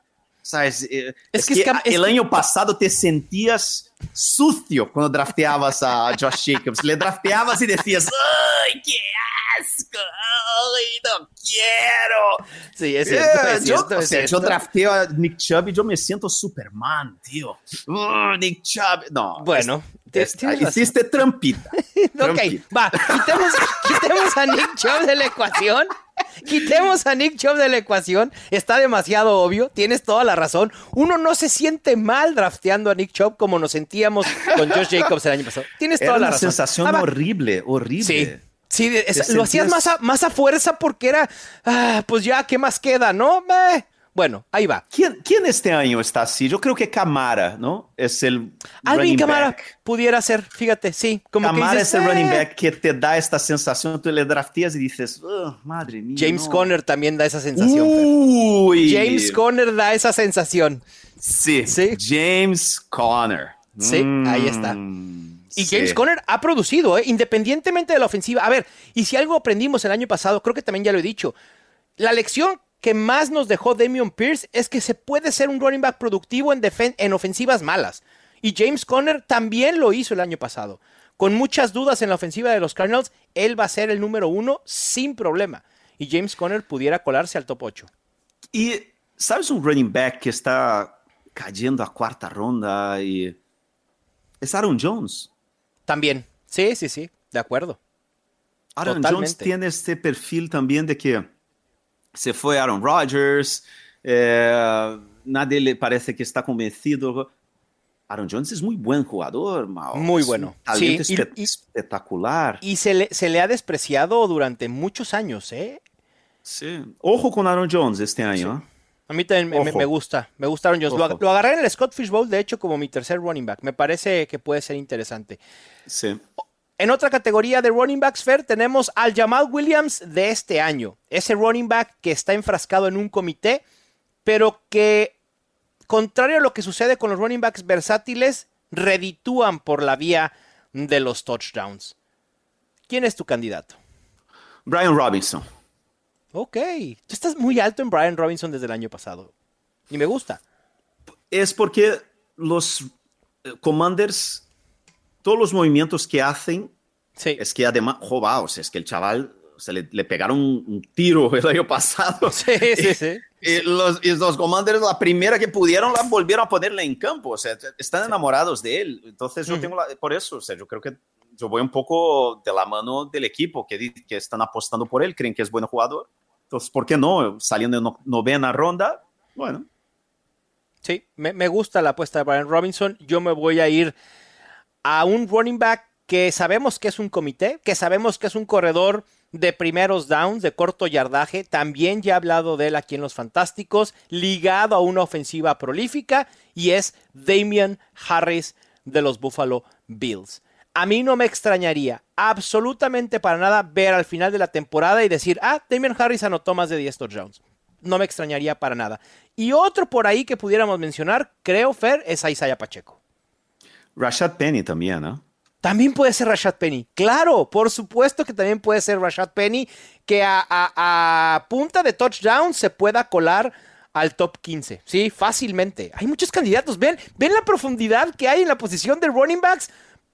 ¿Sabes? Es, es que, que, el año pasado te sentías sucio cuando drafteabas a Josh Jacobs. Le drafteabas y decías, ¡ay, qué asco! ¡Ay, no quiero! Sí, es cierto. Eh, es cierto, yo, es o sea, cierto. yo drafteo a Nick Chubb y yo me siento Superman, tío. Uh, Nick Chubb. No. Bueno. Hiciste trampita. ok, va, quitemos, quitemos a Nick Chubb de la ecuación. Quitemos a Nick Chubb de la ecuación. Está demasiado obvio. Tienes toda la razón. Uno no se siente mal drafteando a Nick Chubb como nos sentíamos con Josh Jacobs el año pasado. Tienes era toda la una razón. sensación Ah, horrible, horrible. Sí. Sí, es- lo hacías más a, más a fuerza porque era, ah, pues ya, ¿qué más queda, no? Eh, Bueno, ahí va. ¿Quién, ¿Quién este año está así? Yo creo que Camara, ¿no? Es el Alvin running Camara back. pudiera ser, fíjate, sí. Como Camara que dices, es el running "Eh". back que te da esta sensación, tú le drafteas y dices, "Oh, madre mía. James no". Conner también da esa sensación. Fer. Uy. James Conner da esa sensación. Sí, Sí. James Conner. Sí, Mm. ahí está. Y James Conner ha producido, ¿eh? independientemente de la ofensiva. A ver, y si algo aprendimos el año pasado, creo que también ya lo he dicho, la lección que más nos dejó Damian Pierce es que se puede ser un running back productivo en, en ofensivas malas. Y James Conner también lo hizo el año pasado. Con muchas dudas en la ofensiva de los Cardinals, él va a ser el número uno sin problema. Y James Conner pudiera colarse al top 8. Y, ¿sabes un running back que está cayendo a cuarta ronda y es Aaron Jones? También, sí, sí, sí, de acuerdo. Aaron Jones tiene este perfil también de que se fue Aaron Rodgers, eh, nadie le parece que está convencido. Aaron Jones es muy buen jugador, Mao. Muy bueno. talento espectacular. Y se le, se le ha despreciado durante muchos años, ¿eh? Sí. Ojo con Aaron Jones este año. ¿eh? A mí también me, gusta, me gusta Aaron Jones. Lo, agarré en el Scott Fish Bowl, de hecho, como mi tercer running back. Me parece que puede ser interesante. Sí. En otra categoría de running backs, Fair, tenemos al Jamal Williams de este año. Ese running back que está enfrascado en un comité, pero que, contrario a lo que sucede con los running backs versátiles, reditúan por la vía de los touchdowns. ¿Quién es tu candidato? Brian Robinson. Ok, tú estás muy alto en Brian Robinson desde el año pasado. Y me gusta. Es porque los eh, Commanders todos los movimientos que hacen, es que además, jovaos, es que el chaval se le, pegaron un, tiro el año pasado. Sí, sí, sí. Y los, y los Commanders, la primera que pudieron, la volvieron a ponerle en campo. O sea, están enamorados de él. Entonces, yo tengo por eso, o sea, yo creo que yo voy un poco de la mano del equipo que, que están apostando por él, creen que es buen jugador. Entonces, ¿por qué no? Saliendo en novena ronda, bueno. Sí, me, me gusta la apuesta de Brian Robinson. Yo me voy a ir a un running back que sabemos que es un comité, que sabemos que es un corredor de primeros downs, de corto yardaje, también ya he hablado de él aquí en Los Fantásticos, ligado a una ofensiva prolífica, y es Damian Harris de los Buffalo Bills. A mí no me extrañaría absolutamente para nada ver al final de la temporada y decir, ah, Damian Harris anotó más de 10 touchdowns. No me extrañaría para nada. Y otro por ahí que pudiéramos mencionar, creo, Fer, es Isaiah Pacheco. Rashad Penny también, ¿no? También puede ser Rashad Penny. Claro, por supuesto que también puede ser Rashad Penny, que a, punta de touchdown se pueda colar al top 15. Sí, fácilmente. Hay muchos candidatos. Ven, ven la profundidad que hay en la posición de running backs.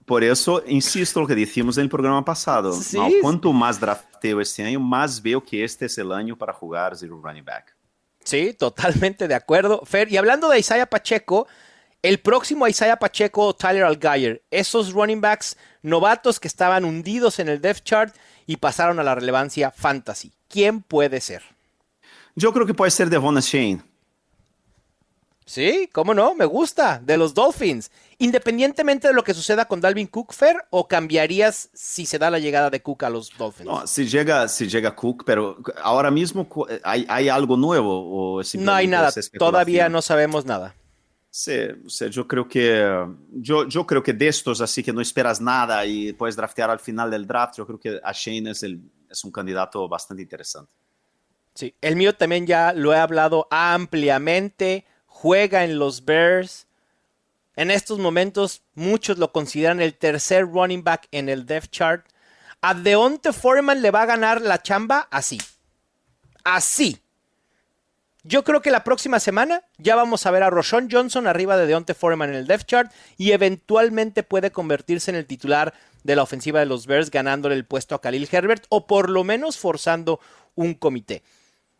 Por eso, insisto lo que dijimos en el programa pasado. Sí, Cuanto más drafteo este año, más veo que este es el año para jugar zero running back. Sí, totalmente de acuerdo. Fer, y hablando de Isaiah Pacheco, el próximo Isaiah Pacheco o Tyler Algier, esos running backs novatos que estaban hundidos en el depth chart y pasaron a la relevancia fantasy. ¿Quién puede ser? Yo creo que puede ser Devon Shane. Sí, cómo no, me gusta, de los Dolphins. Independientemente de lo que suceda con Dalvin Cook, Fer, o cambiarías si se da la llegada de Cook a los Dolphins? No, si llega, si llega Cook, pero ahora mismo hay, hay algo nuevo. O no hay nada, todavía no sabemos nada. Sí, yo creo que yo, yo creo que de estos así que no esperas nada y puedes draftear al final del draft, yo creo que a Shane es, es un candidato bastante interesante. Sí, el mío también ya lo he hablado ampliamente, juega en los Bears. En estos momentos muchos lo consideran el tercer running back en el depth chart. A Deonte Foreman le va a ganar la chamba así. Así. Yo creo que la próxima semana ya vamos a ver a Roshon Johnson arriba de Deontay Foreman en el depth chart y eventualmente puede convertirse en el titular de la ofensiva de los Bears ganándole el puesto a Khalil Herbert o por lo menos forzando un comité.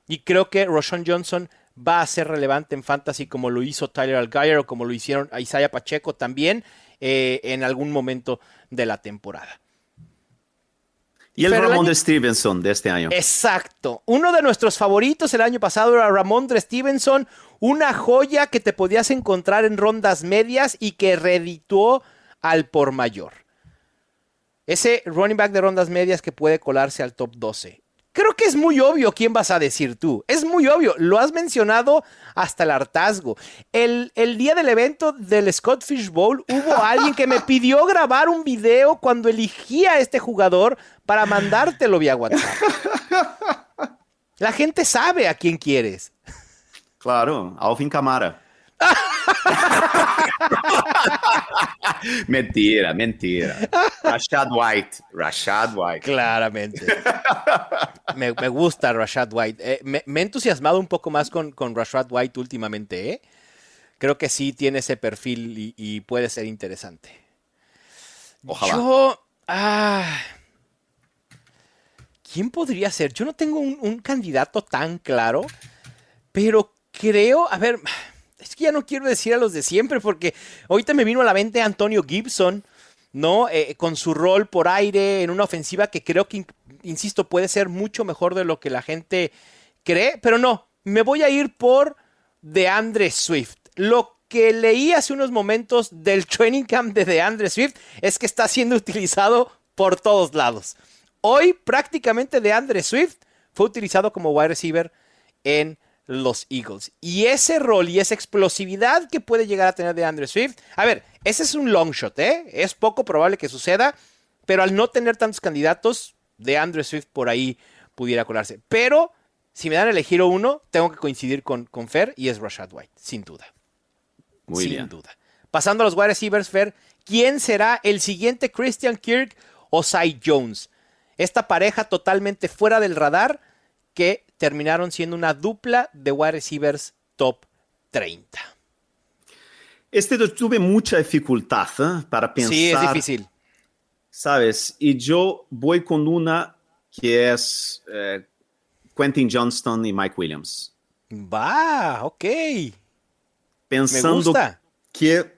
Y creo que Roshon Johnson va a ser relevante en fantasy como lo hizo Tyler Algier o como lo hicieron Isaiah Pacheco también eh, en algún momento de la temporada. Y el Ramón de Stevenson de este año. Exacto. Uno de nuestros favoritos el año pasado era Ramón de Stevenson, una joya que te podías encontrar en rondas medias y que reeditó al por mayor. Ese running back de rondas medias que puede colarse al top 12. Creo que es muy obvio quién vas a decir tú. Es muy obvio. Lo has mencionado hasta el hartazgo. El, el día del evento del Scott Fish Bowl hubo alguien que me pidió grabar un video cuando elegía a este jugador para mandártelo vía WhatsApp. La gente sabe a quién quieres. Claro, Alvin Camara. mentira, mentira. Rashad White, Rashad White. Claramente. Me, gusta Rashad White. Eh, me, he entusiasmado un poco más con, con Rashad White últimamente. ¿eh? Creo que sí tiene ese perfil y, puede ser interesante. Ojalá. Yo. Ah, ¿Quién podría ser? Yo no tengo un candidato tan claro, pero creo. A ver es que ya no quiero decir a los de siempre porque ahorita me vino a la mente Antonio Gibson, ¿no? Eh, con su rol por aire en una ofensiva que creo que, insisto, puede ser mucho mejor de lo que la gente cree, pero no, me voy a ir por DeAndre Swift. Lo que leí hace unos momentos del training camp de DeAndre Swift es que está siendo utilizado por todos lados. Hoy prácticamente DeAndre Swift fue utilizado como wide receiver en los Eagles. Y ese rol y esa explosividad que puede llegar a tener de Andrew Swift, a ver, ese es un long shot, ¿eh? Es poco probable que suceda, pero al no tener tantos candidatos, de Andrew Swift por ahí pudiera colarse. Pero si me dan a elegir uno, tengo que coincidir con, con Fer y es Rashad White, sin duda. Muy sin duda. Pasando a los wide receivers, Fer, ¿quién será el siguiente Christian Kirk o Cy Jones? Esta pareja totalmente fuera del radar que terminaron siendo una dupla de wide receivers top 30. Este tuve mucha dificultad ¿eh? para pensar. Sí, es difícil. ¿Sabes? Y yo voy con una que eh, Quentin Johnston y Mike Williams. Va, ok. Pensando que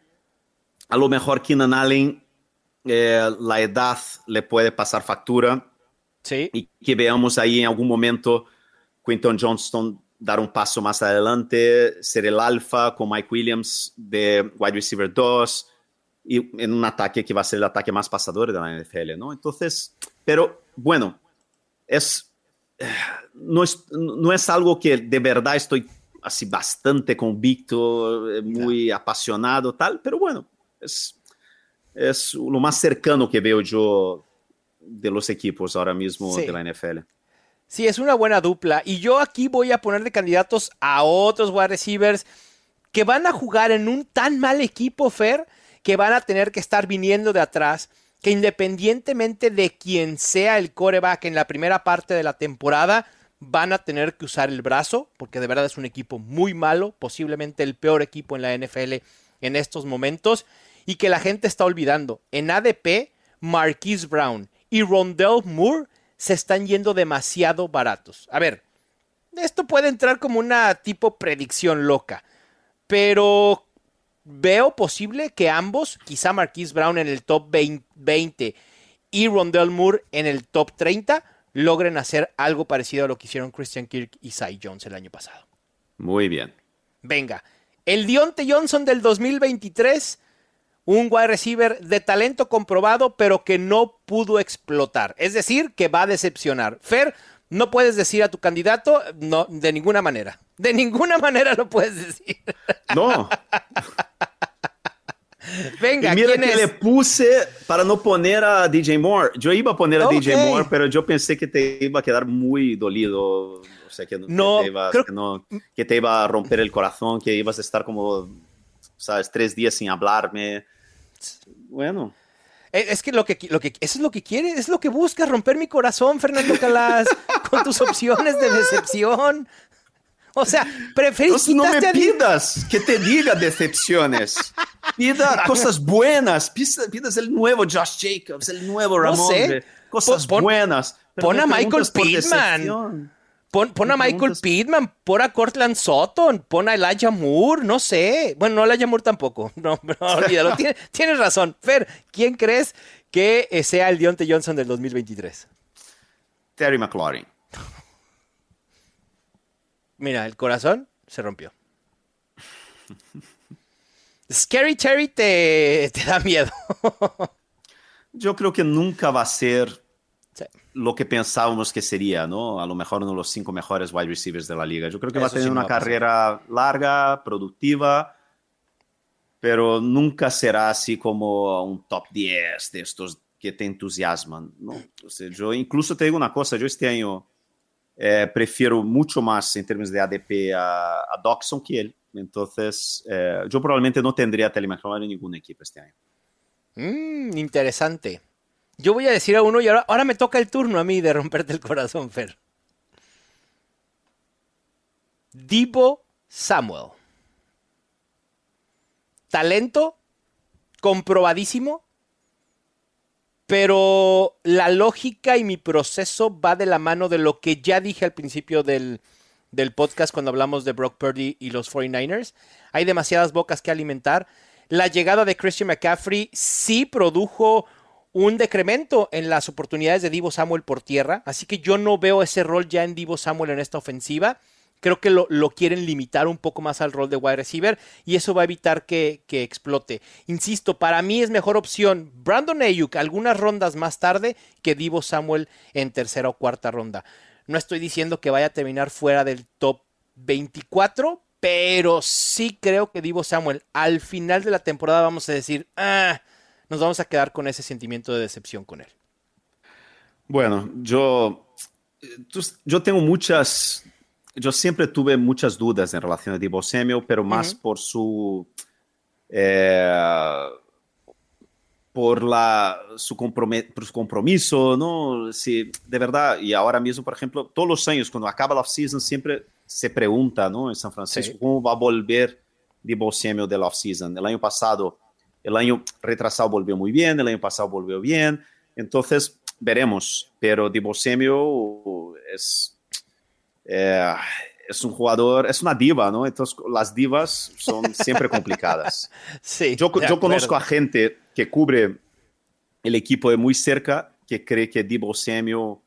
a lo mejor Keenan Allen eh, la edad le puede pasar factura y que veamos ahí en algún momento Quinton Johnston dar un paso más adelante, ser el alfa con Mike Williams de wide receiver 2 y en un ataque que va a ser el ataque más pasador de la NFL, ¿no? Entonces, pero bueno, es, no es, no es algo que de verdad estoy así bastante convicto, eh, muy apasionado, tal, pero bueno, es, es lo más cercano que veo yo de los equipos ahora mismo de la NFL. Sí, es una buena dupla. Y yo aquí voy a poner de candidatos a otros wide receivers que van a jugar en un tan mal equipo, Fer, que van a tener que estar viniendo de atrás, que independientemente de quién sea el coreback en la primera parte de la temporada, van a tener que usar el brazo, porque de verdad es un equipo muy malo, posiblemente el peor equipo en la NFL en estos momentos, y que la gente está olvidando. En ADP, Marquise Brown y Rondell Moore se están yendo demasiado baratos. A ver, esto puede entrar como una tipo predicción loca, pero veo posible que ambos, quizá Marquise Brown en el top 20 y Rondell Moore en el top 30, logren hacer algo parecido a lo que hicieron Christian Kirk y Cy Jones el año pasado. Muy bien. Venga, el Dionte Johnson del 2023 un wide receiver de talento comprobado, pero que no pudo explotar. Es decir, que va a decepcionar. Fer, no puedes decir a tu candidato, no, de ninguna manera. De ninguna manera lo puedes decir. No. Venga, y mira que le puse para no poner a DJ Moore. Yo iba a poner a DJ Moore, pero yo pensé que te iba a quedar muy dolido. O sea, que, no, te iba, que te iba a romper el corazón, que ibas a estar como, sabes, tres días sin hablarme. Bueno. Eh, es que lo que, lo que eso es lo que quiere, es lo que busca, romper mi corazón, Fernando Calas, con tus opciones de decepción. O sea, preferís no me pidas que te diga decepciones. Pida cosas buenas. Pidas el nuevo Josh Jacobs, el nuevo Ramón. Cosas buenas. pon a Michael Pittman. Pon, a Michael Pittman, pon a Cortland Sutton, pon a Elijah Moore, no sé. Bueno, no Elijah Moore tampoco. No, no olvídalo. tienes, razón. Fer, ¿quién crees que sea el Dionte Johnson del 2023? Terry McLaurin. Mira, el corazón se rompió. Scary Terry te, te da miedo. Yo creo que nunca va a ser lo que pensábamos que sería, ¿no? A lo mejor uno de los cinco mejores wide receivers de la liga. Yo creo que va a tener una carrera larga, productiva, pero nunca será así como un top 10 de estos que te entusiasman, ¿no? yo incluso te digo una cosa, yo este año eh, prefiero mucho más en términos de ADP a, a que él. Entonces, eh, yo probablemente no tendría a en ningún equipo este año. Mm, interesante. Yo voy a decir a uno y ahora, ahora me toca el turno a mí de romperte el corazón, Fer. Divo Samuel. Talento comprobadísimo, pero la lógica y mi proceso va de la mano de lo que ya dije al principio del, del podcast cuando hablamos de Brock Purdy y los 49ers. Hay demasiadas bocas que alimentar. La llegada de Christian McCaffrey sí produjo un decremento en las oportunidades de Divo Samuel por tierra, así que yo no veo ese rol ya en Divo Samuel en esta ofensiva. Creo que lo, quieren limitar un poco más al rol de wide receiver y eso va a evitar que, que, explote. Insisto, para mí es mejor opción Brandon Ayuk algunas rondas más tarde que Divo Samuel en tercera o cuarta ronda. No estoy diciendo que vaya a terminar fuera del top 24, pero sí creo que Divo Samuel al final de la temporada vamos a decir, ah, nos vamos a quedar con ese sentimiento de decepción con él. Bueno, yo, yo tengo muchas, yo siempre tuve muchas dudas en relación a Divo Samuel, pero más por su... Eh, por, la, su, compromiso, ¿no? Si, de verdad, y ahora mismo, por ejemplo, todos los años, cuando acaba la off-season, siempre se pregunta, ¿no? En San Francisco, ¿cómo va a volver Divo Samuel de la off-season? El año pasado, el año retrasado volvió muy bien, el año pasado volvió bien, entonces veremos, pero Divo Samuel es... Eh, es un jugador, es una diva, ¿no? Entonces las divas son siempre complicadas. sí. Yo, yo conozco a gente que cubre el equipo de muy cerca que cree que Divo Samuel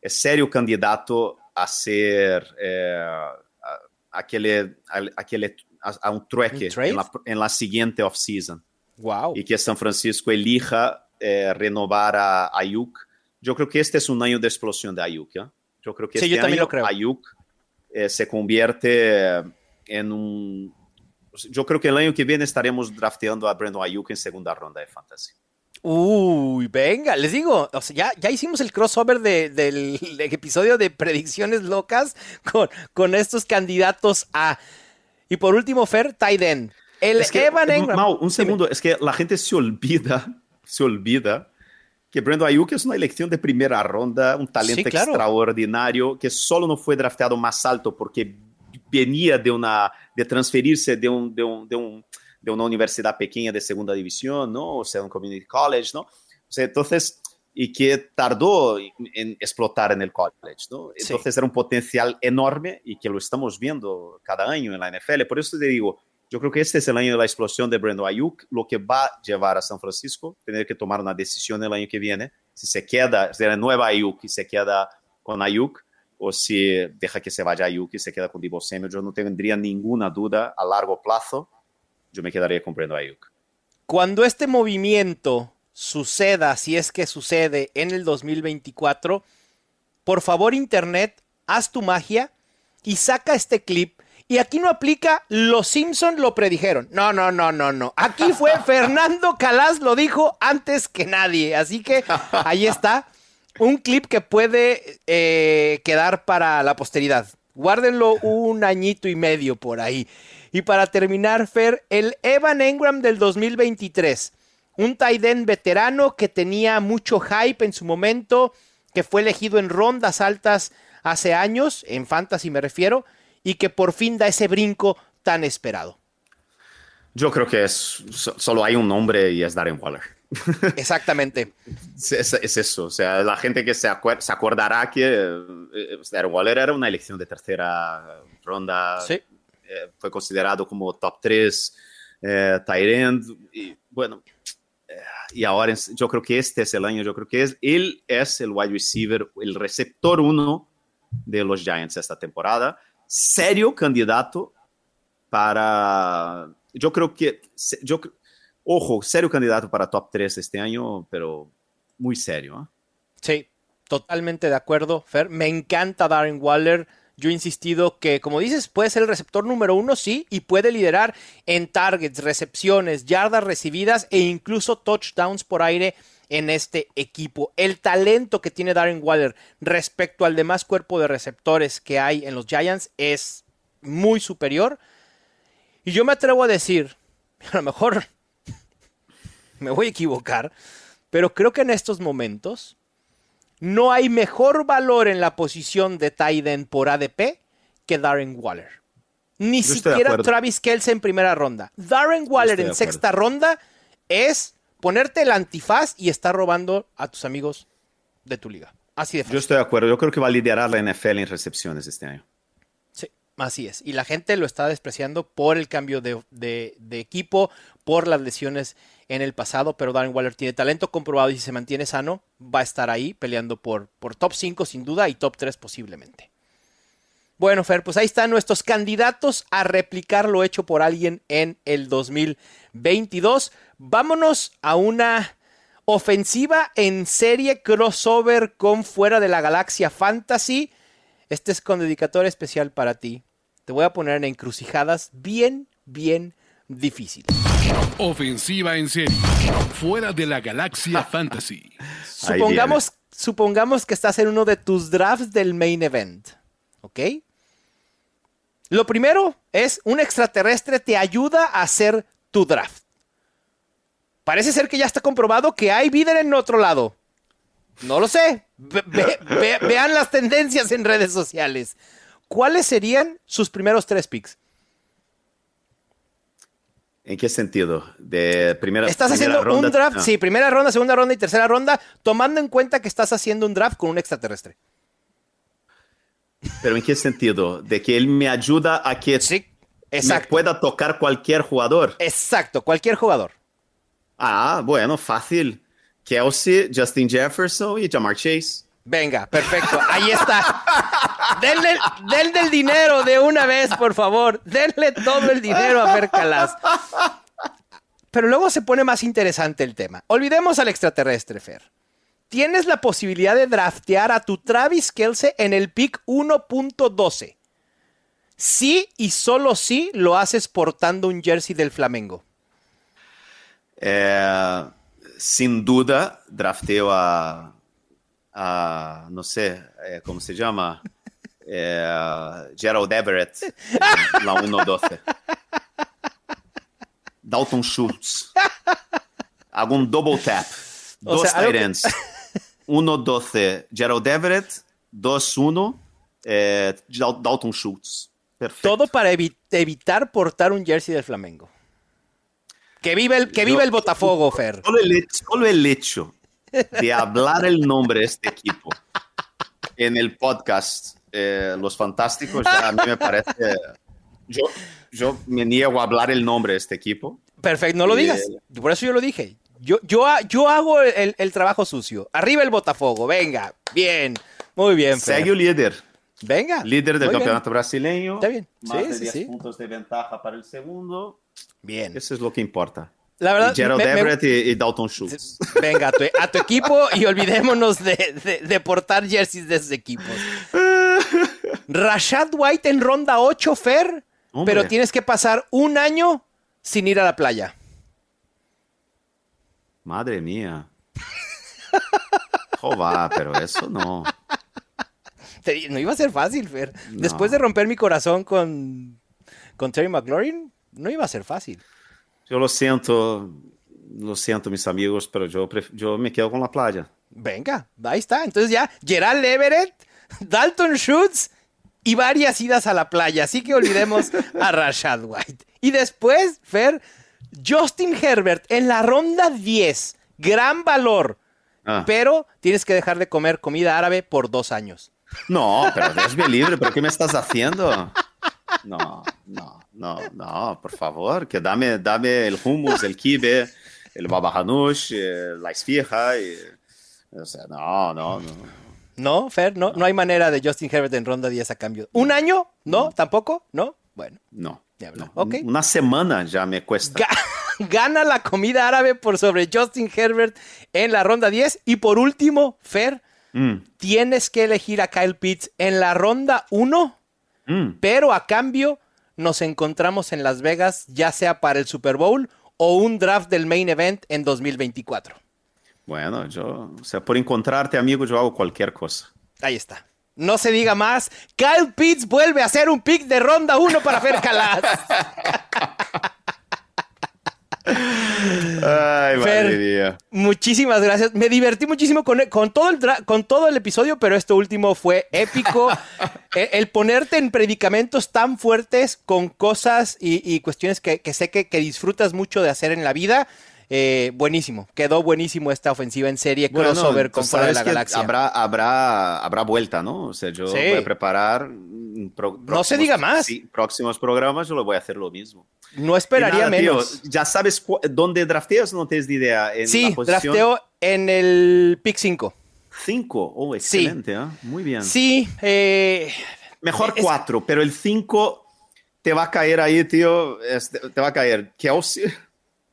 es serio candidato a ser eh, a, a, que le, a, que le, a, un trueque en la, en la, siguiente offseason. Wow. Y que San Francisco elija eh, renovar a Ayuk. Yo creo que este es un año de explosión de Ayuk. ¿eh? Yo creo que sí, este yo también año lo creo. Ayuk eh, se convierte en un... Yo creo que el año que viene estaremos drafteando a Brandon Ayuk en segunda ronda de fantasy. Uy, venga, les digo, o sea, ya, ya hicimos el crossover de, del, del, episodio de predicciones locas con, con estos candidatos a... Y por último, Fer, Tyden. El es que, Evan Engram. Mau, un segundo, es que la gente se olvida, se olvida que Brandon Ayuk es una elección de primera ronda, un talento Sí, claro. extraordinario, que solo no fue drafteado más alto porque venía de, una, de transferirse de, un, de, un, de, un, de una universidad pequeña de segunda división, ¿no? O sea, un community college, ¿no? O sea, entonces, y que tardó en explotar en el college, ¿no? Sí. Entonces era un potencial enorme y que lo estamos viendo cada año en la NFL. Por eso te digo, yo creo que este es el año de la explosión de Brandon Ayuk, lo que va a llevar a San Francisco, tener que tomar una decisión el año que viene, si se queda, si renueva Ayuk y se queda con Ayuk, o si deja que se vaya Ayuk y se queda con Divo Samuel. Yo no tendría ninguna duda a largo plazo, yo me quedaría con Brandon Ayuk. Cuando este movimiento suceda, si es que sucede en el 2024, por favor Internet, haz tu magia y saca este clip. Y aquí no aplica, los Simpson lo predijeron. No, no, no, no, no. Aquí fue Fernando Calas lo dijo antes que nadie. Así que ahí está. Un clip que puede eh, quedar para la posteridad. Guárdenlo un añito y medio por ahí. Y para terminar, Fer, el Evan Engram del 2023. Un tight end veterano que tenía mucho hype en su momento, que fue elegido en rondas altas hace años, en fantasy me refiero, y que por fin da ese brinco tan esperado. Yo creo que es, solo hay un nombre y es Darren Waller. Exactamente. es, es, eso, o sea, la gente que se, acuer se acordará que eh, Darren Waller era una elección de tercera ronda, sí. eh, fue considerado como top 3 eh, tight end, y bueno, eh, y ahora yo creo que este es el año, yo creo que es, él es el wide receiver, el receptor uno de los Giants esta temporada, serio candidato para, yo creo que, yo Ojo, serio candidato para top 3 este año, pero muy serio. ¿eh? Sí, totalmente de acuerdo, Fer. Me encanta Darren Waller. Yo he insistido que, como dices, puede ser el receptor número uno, sí, y puede liderar en targets, recepciones, yardas recibidas e incluso touchdowns por aire en este equipo. El talento que tiene Darren Waller respecto al demás cuerpo de receptores que hay en los Giants es muy superior. Y yo me atrevo a decir, a lo mejor me voy a equivocar, pero creo que en estos momentos no hay mejor valor en la posición de Tyden por ADP que Darren Waller. Ni siquiera Travis Kelce en primera ronda. Darren Waller en sexta ronda es ponerte el antifaz y estar robando a tus amigos de tu liga. Así de Yo estoy de acuerdo. Yo creo que va a liderar la NFL en recepciones este año. Sí, así es. Y la gente lo está despreciando por el cambio de, equipo, por las lesiones en el pasado, pero Darren Waller tiene talento comprobado y si se mantiene sano, va a estar ahí peleando por, por top 5 sin duda y top 3 posiblemente. Bueno, Fer, pues ahí están nuestros candidatos a replicar lo hecho por alguien en el 2022. Vámonos a una ofensiva en serie crossover con Fuera de la Galaxia Fantasy. Este es con dedicatoria especial para ti. Te voy a poner en encrucijadas bien, bien difíciles. Ofensiva en serie. Fuera de la Galaxia Fantasy. Supongamos, supongamos que estás en uno de tus drafts del main event. ¿Ok? Lo primero es un extraterrestre te ayuda a hacer tu draft. Parece ser que ya está comprobado que hay vida en otro lado. No lo sé. vean las tendencias en redes sociales. ¿Cuáles serían sus primeros tres picks? ¿En qué sentido? De primera Estás haciendo un draft, ah. sí, primera ronda, segunda ronda y tercera ronda, tomando en cuenta que estás haciendo un draft con un extraterrestre. ¿Pero en qué sentido? ¿De que él me ayuda a que me pueda tocar cualquier jugador? Exacto, cualquier jugador. Ah, bueno, fácil. Kelsey, Justin Jefferson y Jamar Chase. Venga, perfecto. Ahí está. denle, denle, el dinero de una vez, por favor. Denle todo el dinero a Fer Pero luego se pone más interesante el tema. Olvidemos al extraterrestre, Fer tienes la posibilidad de draftear a tu Travis Kelce en el pick 1.12. Sí y solo sí lo haces portando un jersey del Flamengo. Eh, sin duda, drafteo a, no sé, eh, ¿cómo se llama? Eh, Gerald Everett, la 1.12. Dalton Schultz. Hago un double tap. Dos tight 1-12 Gerald Everett, 2-1 eh, Dalton Schultz. Perfecto. Todo para evitar portar un jersey del Flamengo. Que vive el, que el Botafogo, Fer. Solo el, hecho de hablar el nombre de este equipo en el podcast eh, Los Fantásticos, ya a mí me parece. Yo, yo me niego a hablar el nombre de este equipo. Perfecto, no lo digas. Por eso yo lo dije. Yo, yo, yo hago el, trabajo sucio. Arriba el Botafogo, venga. Bien, muy bien. Segue líder. Venga. Líder del campeonato brasileño. Está bien. Más de 10 puntos de ventaja para el segundo. Bien. Eso es lo que importa. La verdad, Gerald Everett y, Dalton Schultz. Venga, a tu, equipo y olvidémonos de, de, portar jerseys de esos equipos. Rashad White en ronda 8, Fer. Pero tienes que pasar un año sin ir a la playa. Madre mía. Joder, pero eso no. no iba a ser fácil, Fer. Después de romper mi corazón con, con Terry McLaurin, no iba a ser fácil. Yo lo siento, lo siento, mis amigos, pero yo, yo me quedo con la playa. Venga, ahí está. Entonces ya, Gerald Everett, Dalton Schutz y varias idas a la playa. Así que olvidemos a Rashad White. Y después, Fer, Justin Herbert en la ronda 10. Gran valor. Ah. Pero tienes que dejar de comer comida árabe por dos años. No, pero Dios libre, ¿pero qué me estás haciendo? No, no, no, no, por favor, que dame, dame el hummus, el kibe, el baba hanush, eh, la esfija, y, o sea, no, no, no. No, Fer, no, no hay manera de Justin Herbert en ronda 10 a cambio. ¿Un año? ¿No? ¿Tampoco? ¿No? Bueno. No. Una semana ya me cuesta. Gana la comida árabe por sobre Justin Herbert en la ronda 10. Y por último, Fer, mm. tienes que elegir a Kyle Pitts en la ronda 1, mm. pero a cambio nos encontramos en Las Vegas, ya sea para el Super Bowl o un draft del main event en 2024. Bueno, yo, o sea, por encontrarte, amigo, yo hago cualquier cosa. Ahí está. No se diga más. Kyle Pitts vuelve a hacer un pick de ronda 1 para Fer Calas. Ay, Fer, madre mía. Muchísimas gracias. Me divertí muchísimo con, con todo, el con todo el episodio, pero esto último fue épico. el, el ponerte en predicamentos tan fuertes con cosas y, y cuestiones que, que sé que, que disfrutas mucho de hacer en la vida. Eh, buenísimo. Quedó buenísimo esta ofensiva en serie Bueno, crossover no, con Fuera de la Galaxia. Habrá, habrá, habrá vuelta, ¿no? O sea, yo Sí. voy a preparar. mm, No se diga más. sí, próximos programas yo lo voy a hacer lo mismo. No esperaría tío, menos. ¿Ya sabes dónde drafteas no tienes ni idea? En sí, la posición drafteo en el pick 5. 5. Oh, excelente, ¿ah? Muy bien. Sí, eh, Mejor es- 4, pero el 5 te va a caer ahí, tío. este, te va a caer Kelsey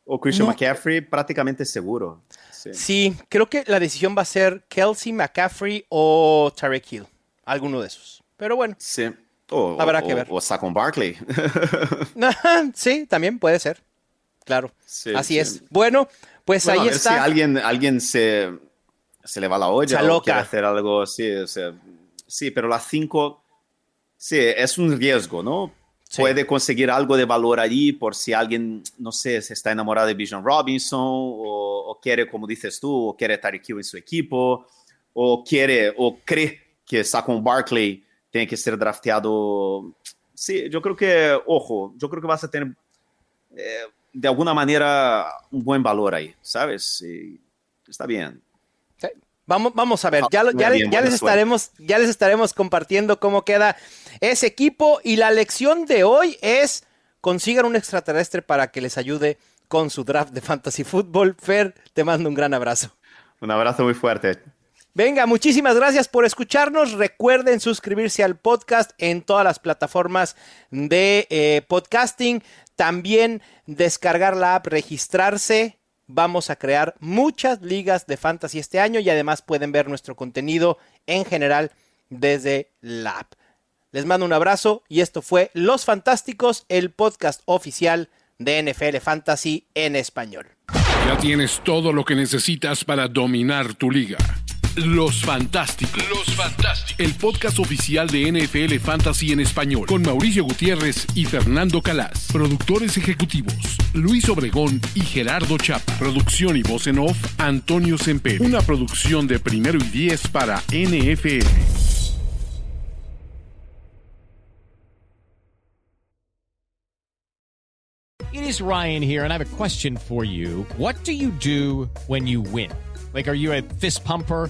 o Christian No. McCaffrey prácticamente seguro. Sí. sí, creo que la decisión va a ser Kelsey, McCaffrey o Tarek Hill. Alguno de esos. Pero bueno, Sí. O, Habrá o- que ver. O, Saquon Barkley. sí, también puede ser. Claro. Sí, Así sí. es. Bueno, pues Bueno, a ahí ver está. Si alguien, alguien se, se le va la olla Se o quiere hacer algo así. o sea, sí, pero las 5, sí, es un riesgo, ¿no? Sí. Puede conseguir algo de valor allí por si alguien, no sé, se está enamorado de Bijan Robinson o, quiere, como dices tú, o quiere Tyreek Hill en su equipo o quiere o cree que Saquon Barkley tiene que ser drafteado. Sí, yo creo que, ojo, yo creo que vas a tener eh, de alguna manera un buen valor ahí, ¿sabes? Y está bien. Vamos, vamos a ver, ya, lo- ya, bien, les estaremos, ya les estaremos compartiendo cómo queda ese equipo y la lección de hoy es consigan un extraterrestre para que les ayude con su draft de fantasy fútbol. Fer, te mando un gran abrazo. Un abrazo muy fuerte. Venga, muchísimas gracias por escucharnos. Recuerden suscribirse al podcast en todas las plataformas de eh, podcasting. También descargar la app, registrarse. Vamos a crear muchas ligas de fantasy este año y además pueden ver nuestro contenido en general desde la app. Les mando un abrazo y esto fue Los Fantásticos, el podcast oficial de NFL Fantasy en español. Ya tienes todo lo que necesitas para dominar tu liga. Los Fantásticos. Los Fantásticos. El podcast oficial de NFL Fantasy en español. Con Mauricio Gutiérrez y Fernando Calas. Productores ejecutivos. Luis Obregón y Gerardo Chapa. Producción y voz en off. Antonio Semper. Una producción de primero y diez para NFL. It is Ryan here, and I have a question for you. What do you do when you win? Like, are you a fist pumper?